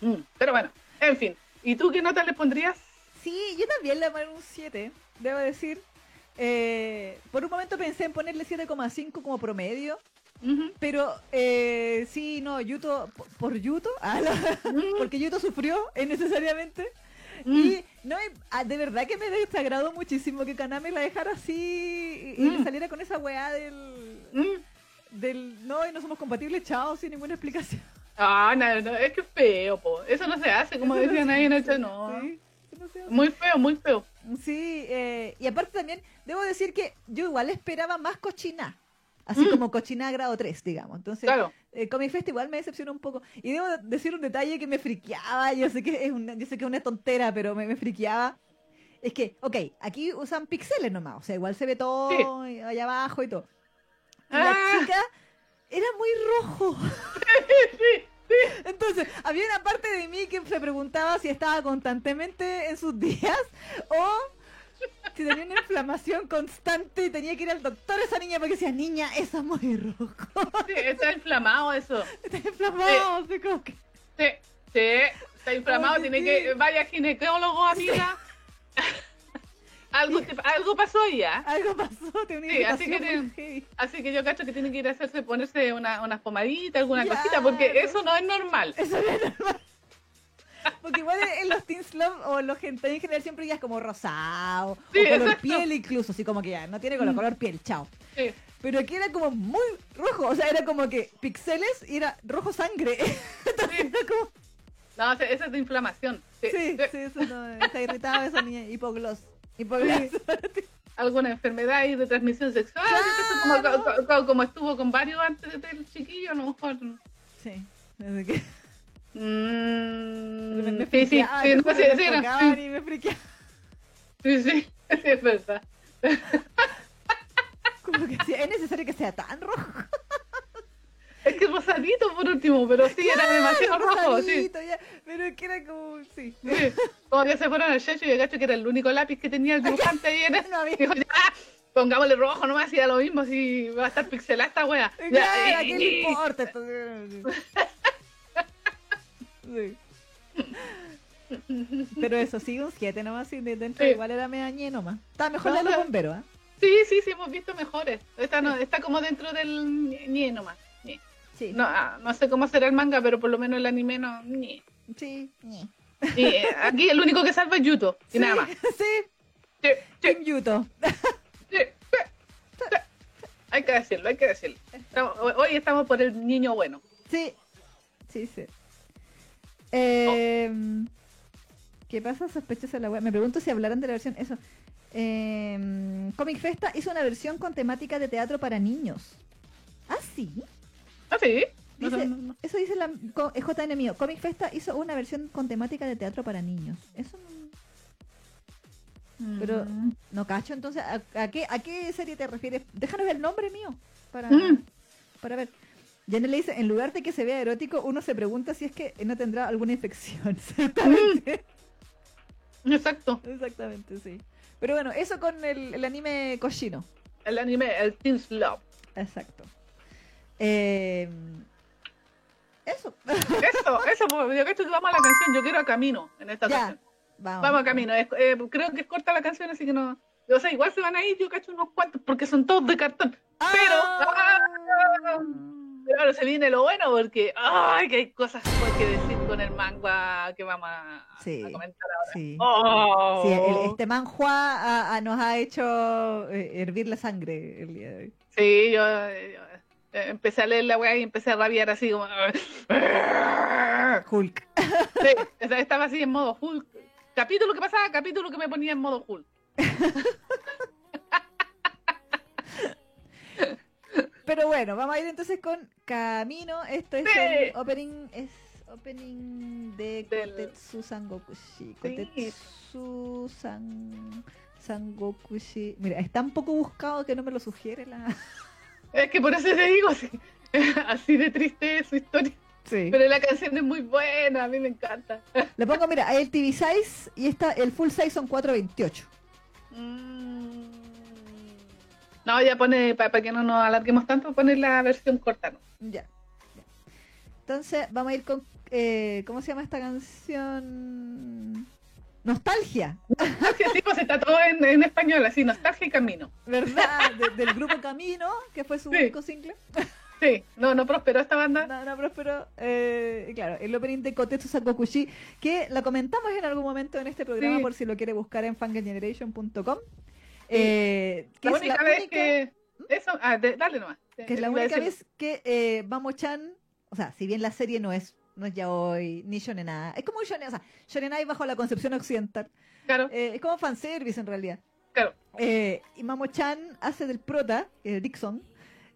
Mm, pero bueno, en fin. ¿Y tú qué nota le pondrías? Sí, yo también le a poner un 7, debo decir. Eh, por un momento pensé en ponerle 7,5 como promedio. Pero eh, sí, no, Yuto, por, Yuto, ah, porque Yuto sufrió innecesariamente. Y no, ah, de verdad que me desagrado muchísimo que Kaname la dejara así y, le saliera con esa weá del, del no, y no somos compatibles, chao, sin ninguna explicación. Ah, no, no, es que feo, po. Eso no se hace, como decían ahí en el no. Sí. Muy feo, muy feo. Sí, eh, y aparte también, debo decir que yo igual esperaba más cochina. Así mm. como cochina grado 3, digamos. Entonces, eh, con mi festival me decepcionó un poco. Y debo decir un detalle que me friqueaba. Yo sé que es una, yo sé que es una tontera, pero me, me friqueaba. Es que, ok, aquí usan píxeles nomás. O sea, igual se ve todo allá abajo y todo. la ah. chica era muy rojo. sí. Entonces, había una parte de mí que se preguntaba si estaba constantemente en sus días o si tenía una inflamación constante y tenía que ir al doctor esa niña porque decía, niña, eso es muy rojo. Sí, está inflamado eso. Está inflamado, sí. como que... Sí, sí, está inflamado, tiene que... Vaya ginecólogo, amiga. algo, algo pasó ya. Algo pasó, te sí, así que, así que yo cacho que tiene que ir a hacerse, ponerse una, unas pomaditas, alguna cosita, porque eso no es normal. Eso no es normal. Porque igual en los Teen Love o los gente en general siempre ya es como rosado, o color piel incluso, así como que ya no tiene color, mm. color piel, chao. Sí. Pero aquí era como muy rojo, o sea, era como que pixeles y era rojo sangre. como... No, esa es de inflamación. Sí, sí, eso no, está irritado esa niña, hipogloss. Por alguna enfermedad y de transmisión sexual, Claro. como, como- como estuvo con varios antes del chiquillo, a lo mejor. Sí. Así que Mm, me, me sí, sí, sí, no, sí, sí, no, enfocaban y me friqueaba. sí, sí, sí, es verdad. Como que es necesario que sea tan rojo. Es que rosadito por último, pero sí, era demasiado rojo, sí. ya, pero que era como, sí. Sí, como que se fueron al chacho y el gacho que era el único lápiz que tenía el dibujante ahí en. No había- Dijo, ya, pongámosle rojo nomás y da lo mismo si va a estar pixelada esta wea. Ya, Claro, ¿a y- quién le importa? Sí. Pero eso, sí, un 7 nomás, y de dentro Sí. igual era medañé nomás. Está mejor la de No, los no. bomberos, ¿ah? Sí, sí, sí, hemos visto mejores. Esta no, está como dentro del ñe, nomás. ñe. Sí. No, ah, no sé cómo será el manga, pero por lo menos el anime no. ñe. Sí. Y aquí el único que salva es Yuto, y Sí, nada más. Sí, Sí, sí, Yuto. sí, sí, sí. Hay que decirlo, hay que decirlo. Estamos- hoy estamos por el niño bueno. Sí, sí, sí. Eh, ¿Qué pasa? Sospechosa la web. Me pregunto si hablaran de la versión. Eso. Eh, Comic Festa hizo una versión con temática de teatro para niños. ¿Ah, sí? Ah, sí. No, Dice- no, no, no. Eso dice la eh, JN mío. Comic Festa hizo una versión con temática de teatro para niños. Eso no, pero Mm. no cacho. Entonces, ¿a, a qué, ¿a qué serie te refieres? Déjanos el nombre mío para, Mm. para ver. Jenny le dice, en lugar de que se vea erótico, uno se pregunta si es que no tendrá alguna infección. Exactamente. Exacto. Exactamente, sí. Pero bueno, eso con el, el anime cochino. El anime, el Teen Love. Exacto. Eh, eso. Eso, eso, pues, yo cacho que vamos a la canción. Yo quiero a Camino en esta ya. canción. Vamos. Vamos a Camino. Es- eh, creo que es corta la canción, así que no. O sea, igual se van a ir, yo cacho unos cuantos, porque son todos de cartón. Pero. Ah. Pero se viene lo bueno, porque. ¡Ay! Que hay cosas que decir con el manga que vamos a, Sí. a comentar ahora. Sí. ¡Oh! Sí, el- este manhua nos ha hecho eh, hervir la sangre el día de hoy. Sí, yo, yo, eh, empecé a leer la weá y empecé a rabiar así como. Hulk. Sí, estaba así en modo Hulk. Capítulo que pasaba, capítulo que me ponía en modo Hulk. Pero bueno, vamos a ir entonces con Camino. Esto es Sí. el opening, es opening de Del- Kotetsu Sangokushi. Sí. Kotetsu San, Sangokushi. Mira, es tan poco buscado que no me lo sugiere la. Es que por eso te digo, así, así de triste es su historia. Sí. Pero la canción es muy buena, a mí me encanta. Le pongo, mira, hay el TV size y esta, el full size son 428. Mm. No, ya pone, para que no nos alarguemos tanto, pone la versión corta, ¿no? Ya. ya. Entonces, vamos a ir con. eh, ¿Cómo se llama esta canción? Nostalgia, Así, así pues está todo en, en español, así, nostalgia y camino. ¿verdad? De- del grupo Camino, que fue su Sí. único single. Sí, no, no prosperó esta banda. No, no, pero eh, claro, el opening de Kotetsu Sakokushi, que la comentamos en algún momento en este programa, Sí. por si lo quiere buscar en fangeneration.com. Eh, que la es única la vez única- que. Eso, ah, de- dale nomás. que es la única vez que eh, Mamo-chan, o sea, si bien la serie no es no es ya hoy ni shonen nada, es como un shonen, o sea, shonen ai bajo la concepción occidental, Claro, eh, es como fanservice en realidad. claro. Eh, y Mamo-chan hace del prota, que es Dixon,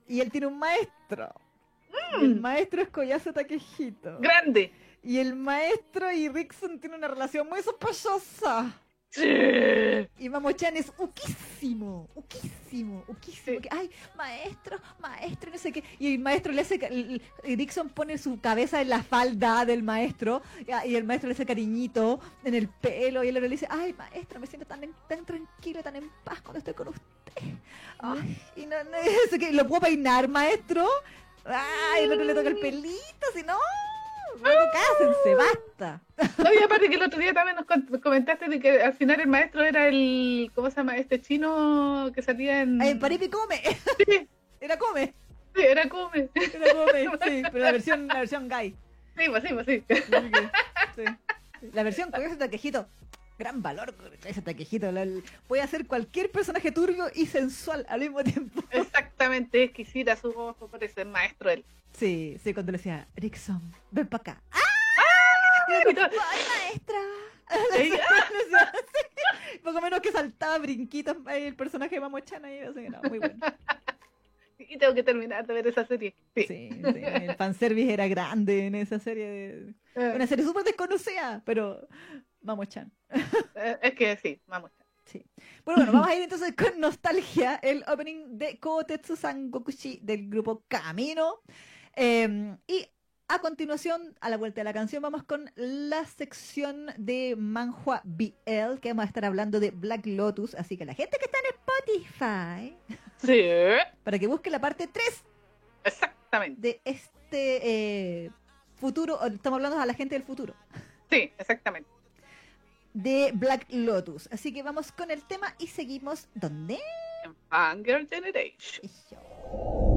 y él tiene un maestro. Y El maestro es Koyasu Takehito. Grande. Y el maestro y Rickson tienen una relación muy sospechosa. Sí. Y Mamo-chan es uquísimo, uquísimo, uquísimo. Sí. Que, Ay, maestro, maestro, no sé qué. Y el maestro le hace. el- Dixon pone su cabeza en la falda del maestro. Y el maestro le hace cariñito en el pelo. Y él le dice: Ay, maestro, me siento tan, tan tranquilo, tan en paz cuando estoy con usted. Ay, y no, no, eso que lo puedo peinar, maestro. Ay, el otro le toca el pelito, si no. Cásense, basta. No, y aparte que el otro día también nos comentaste de que al final el maestro era el. ¿Cómo se llama? Este chino que salía en. Ay, Paripi come. Sí, Era come. sí, era Come. Era come, sí, pero la versión, la versión gay. Sí, pues sí, pues sí. La versión con ese taquejito. Gran valor ese taquejito. Puede hacer cualquier personaje turbio y sensual al mismo tiempo. Exactamente, exquisita su voz, parece maestro él. Sí, sí, cuando le decía, Rickson, ven para acá. ¡Ah! Y todo- ¡Ay, maestra! Sí. Así. Poco menos que saltaba brinquitos el personaje de Mamo-chan ahí, así que no, muy bueno. Y tengo que terminar de ver esa serie. Sí, sí, sí el fanservice era grande en esa serie. De... Eh. Una serie súper desconocida, pero Mamo-chan. Eh, es que sí, Mamo-chan. Sí. Bueno, bueno, vamos a ir entonces con nostalgia, el opening de Kotetsu San Gokushi del grupo Camino. Em, y a continuación, a la vuelta de la canción, vamos con la sección de Manhua BL, que vamos a estar hablando de Black Lotus. Así que la gente que está en Spotify, sí. para que busque la parte 3 exactamente de este eh, futuro, estamos hablando a la gente del futuro. Sí, exactamente de Black Lotus. Así que vamos con el tema y seguimos. donde. En Fangirl Generation.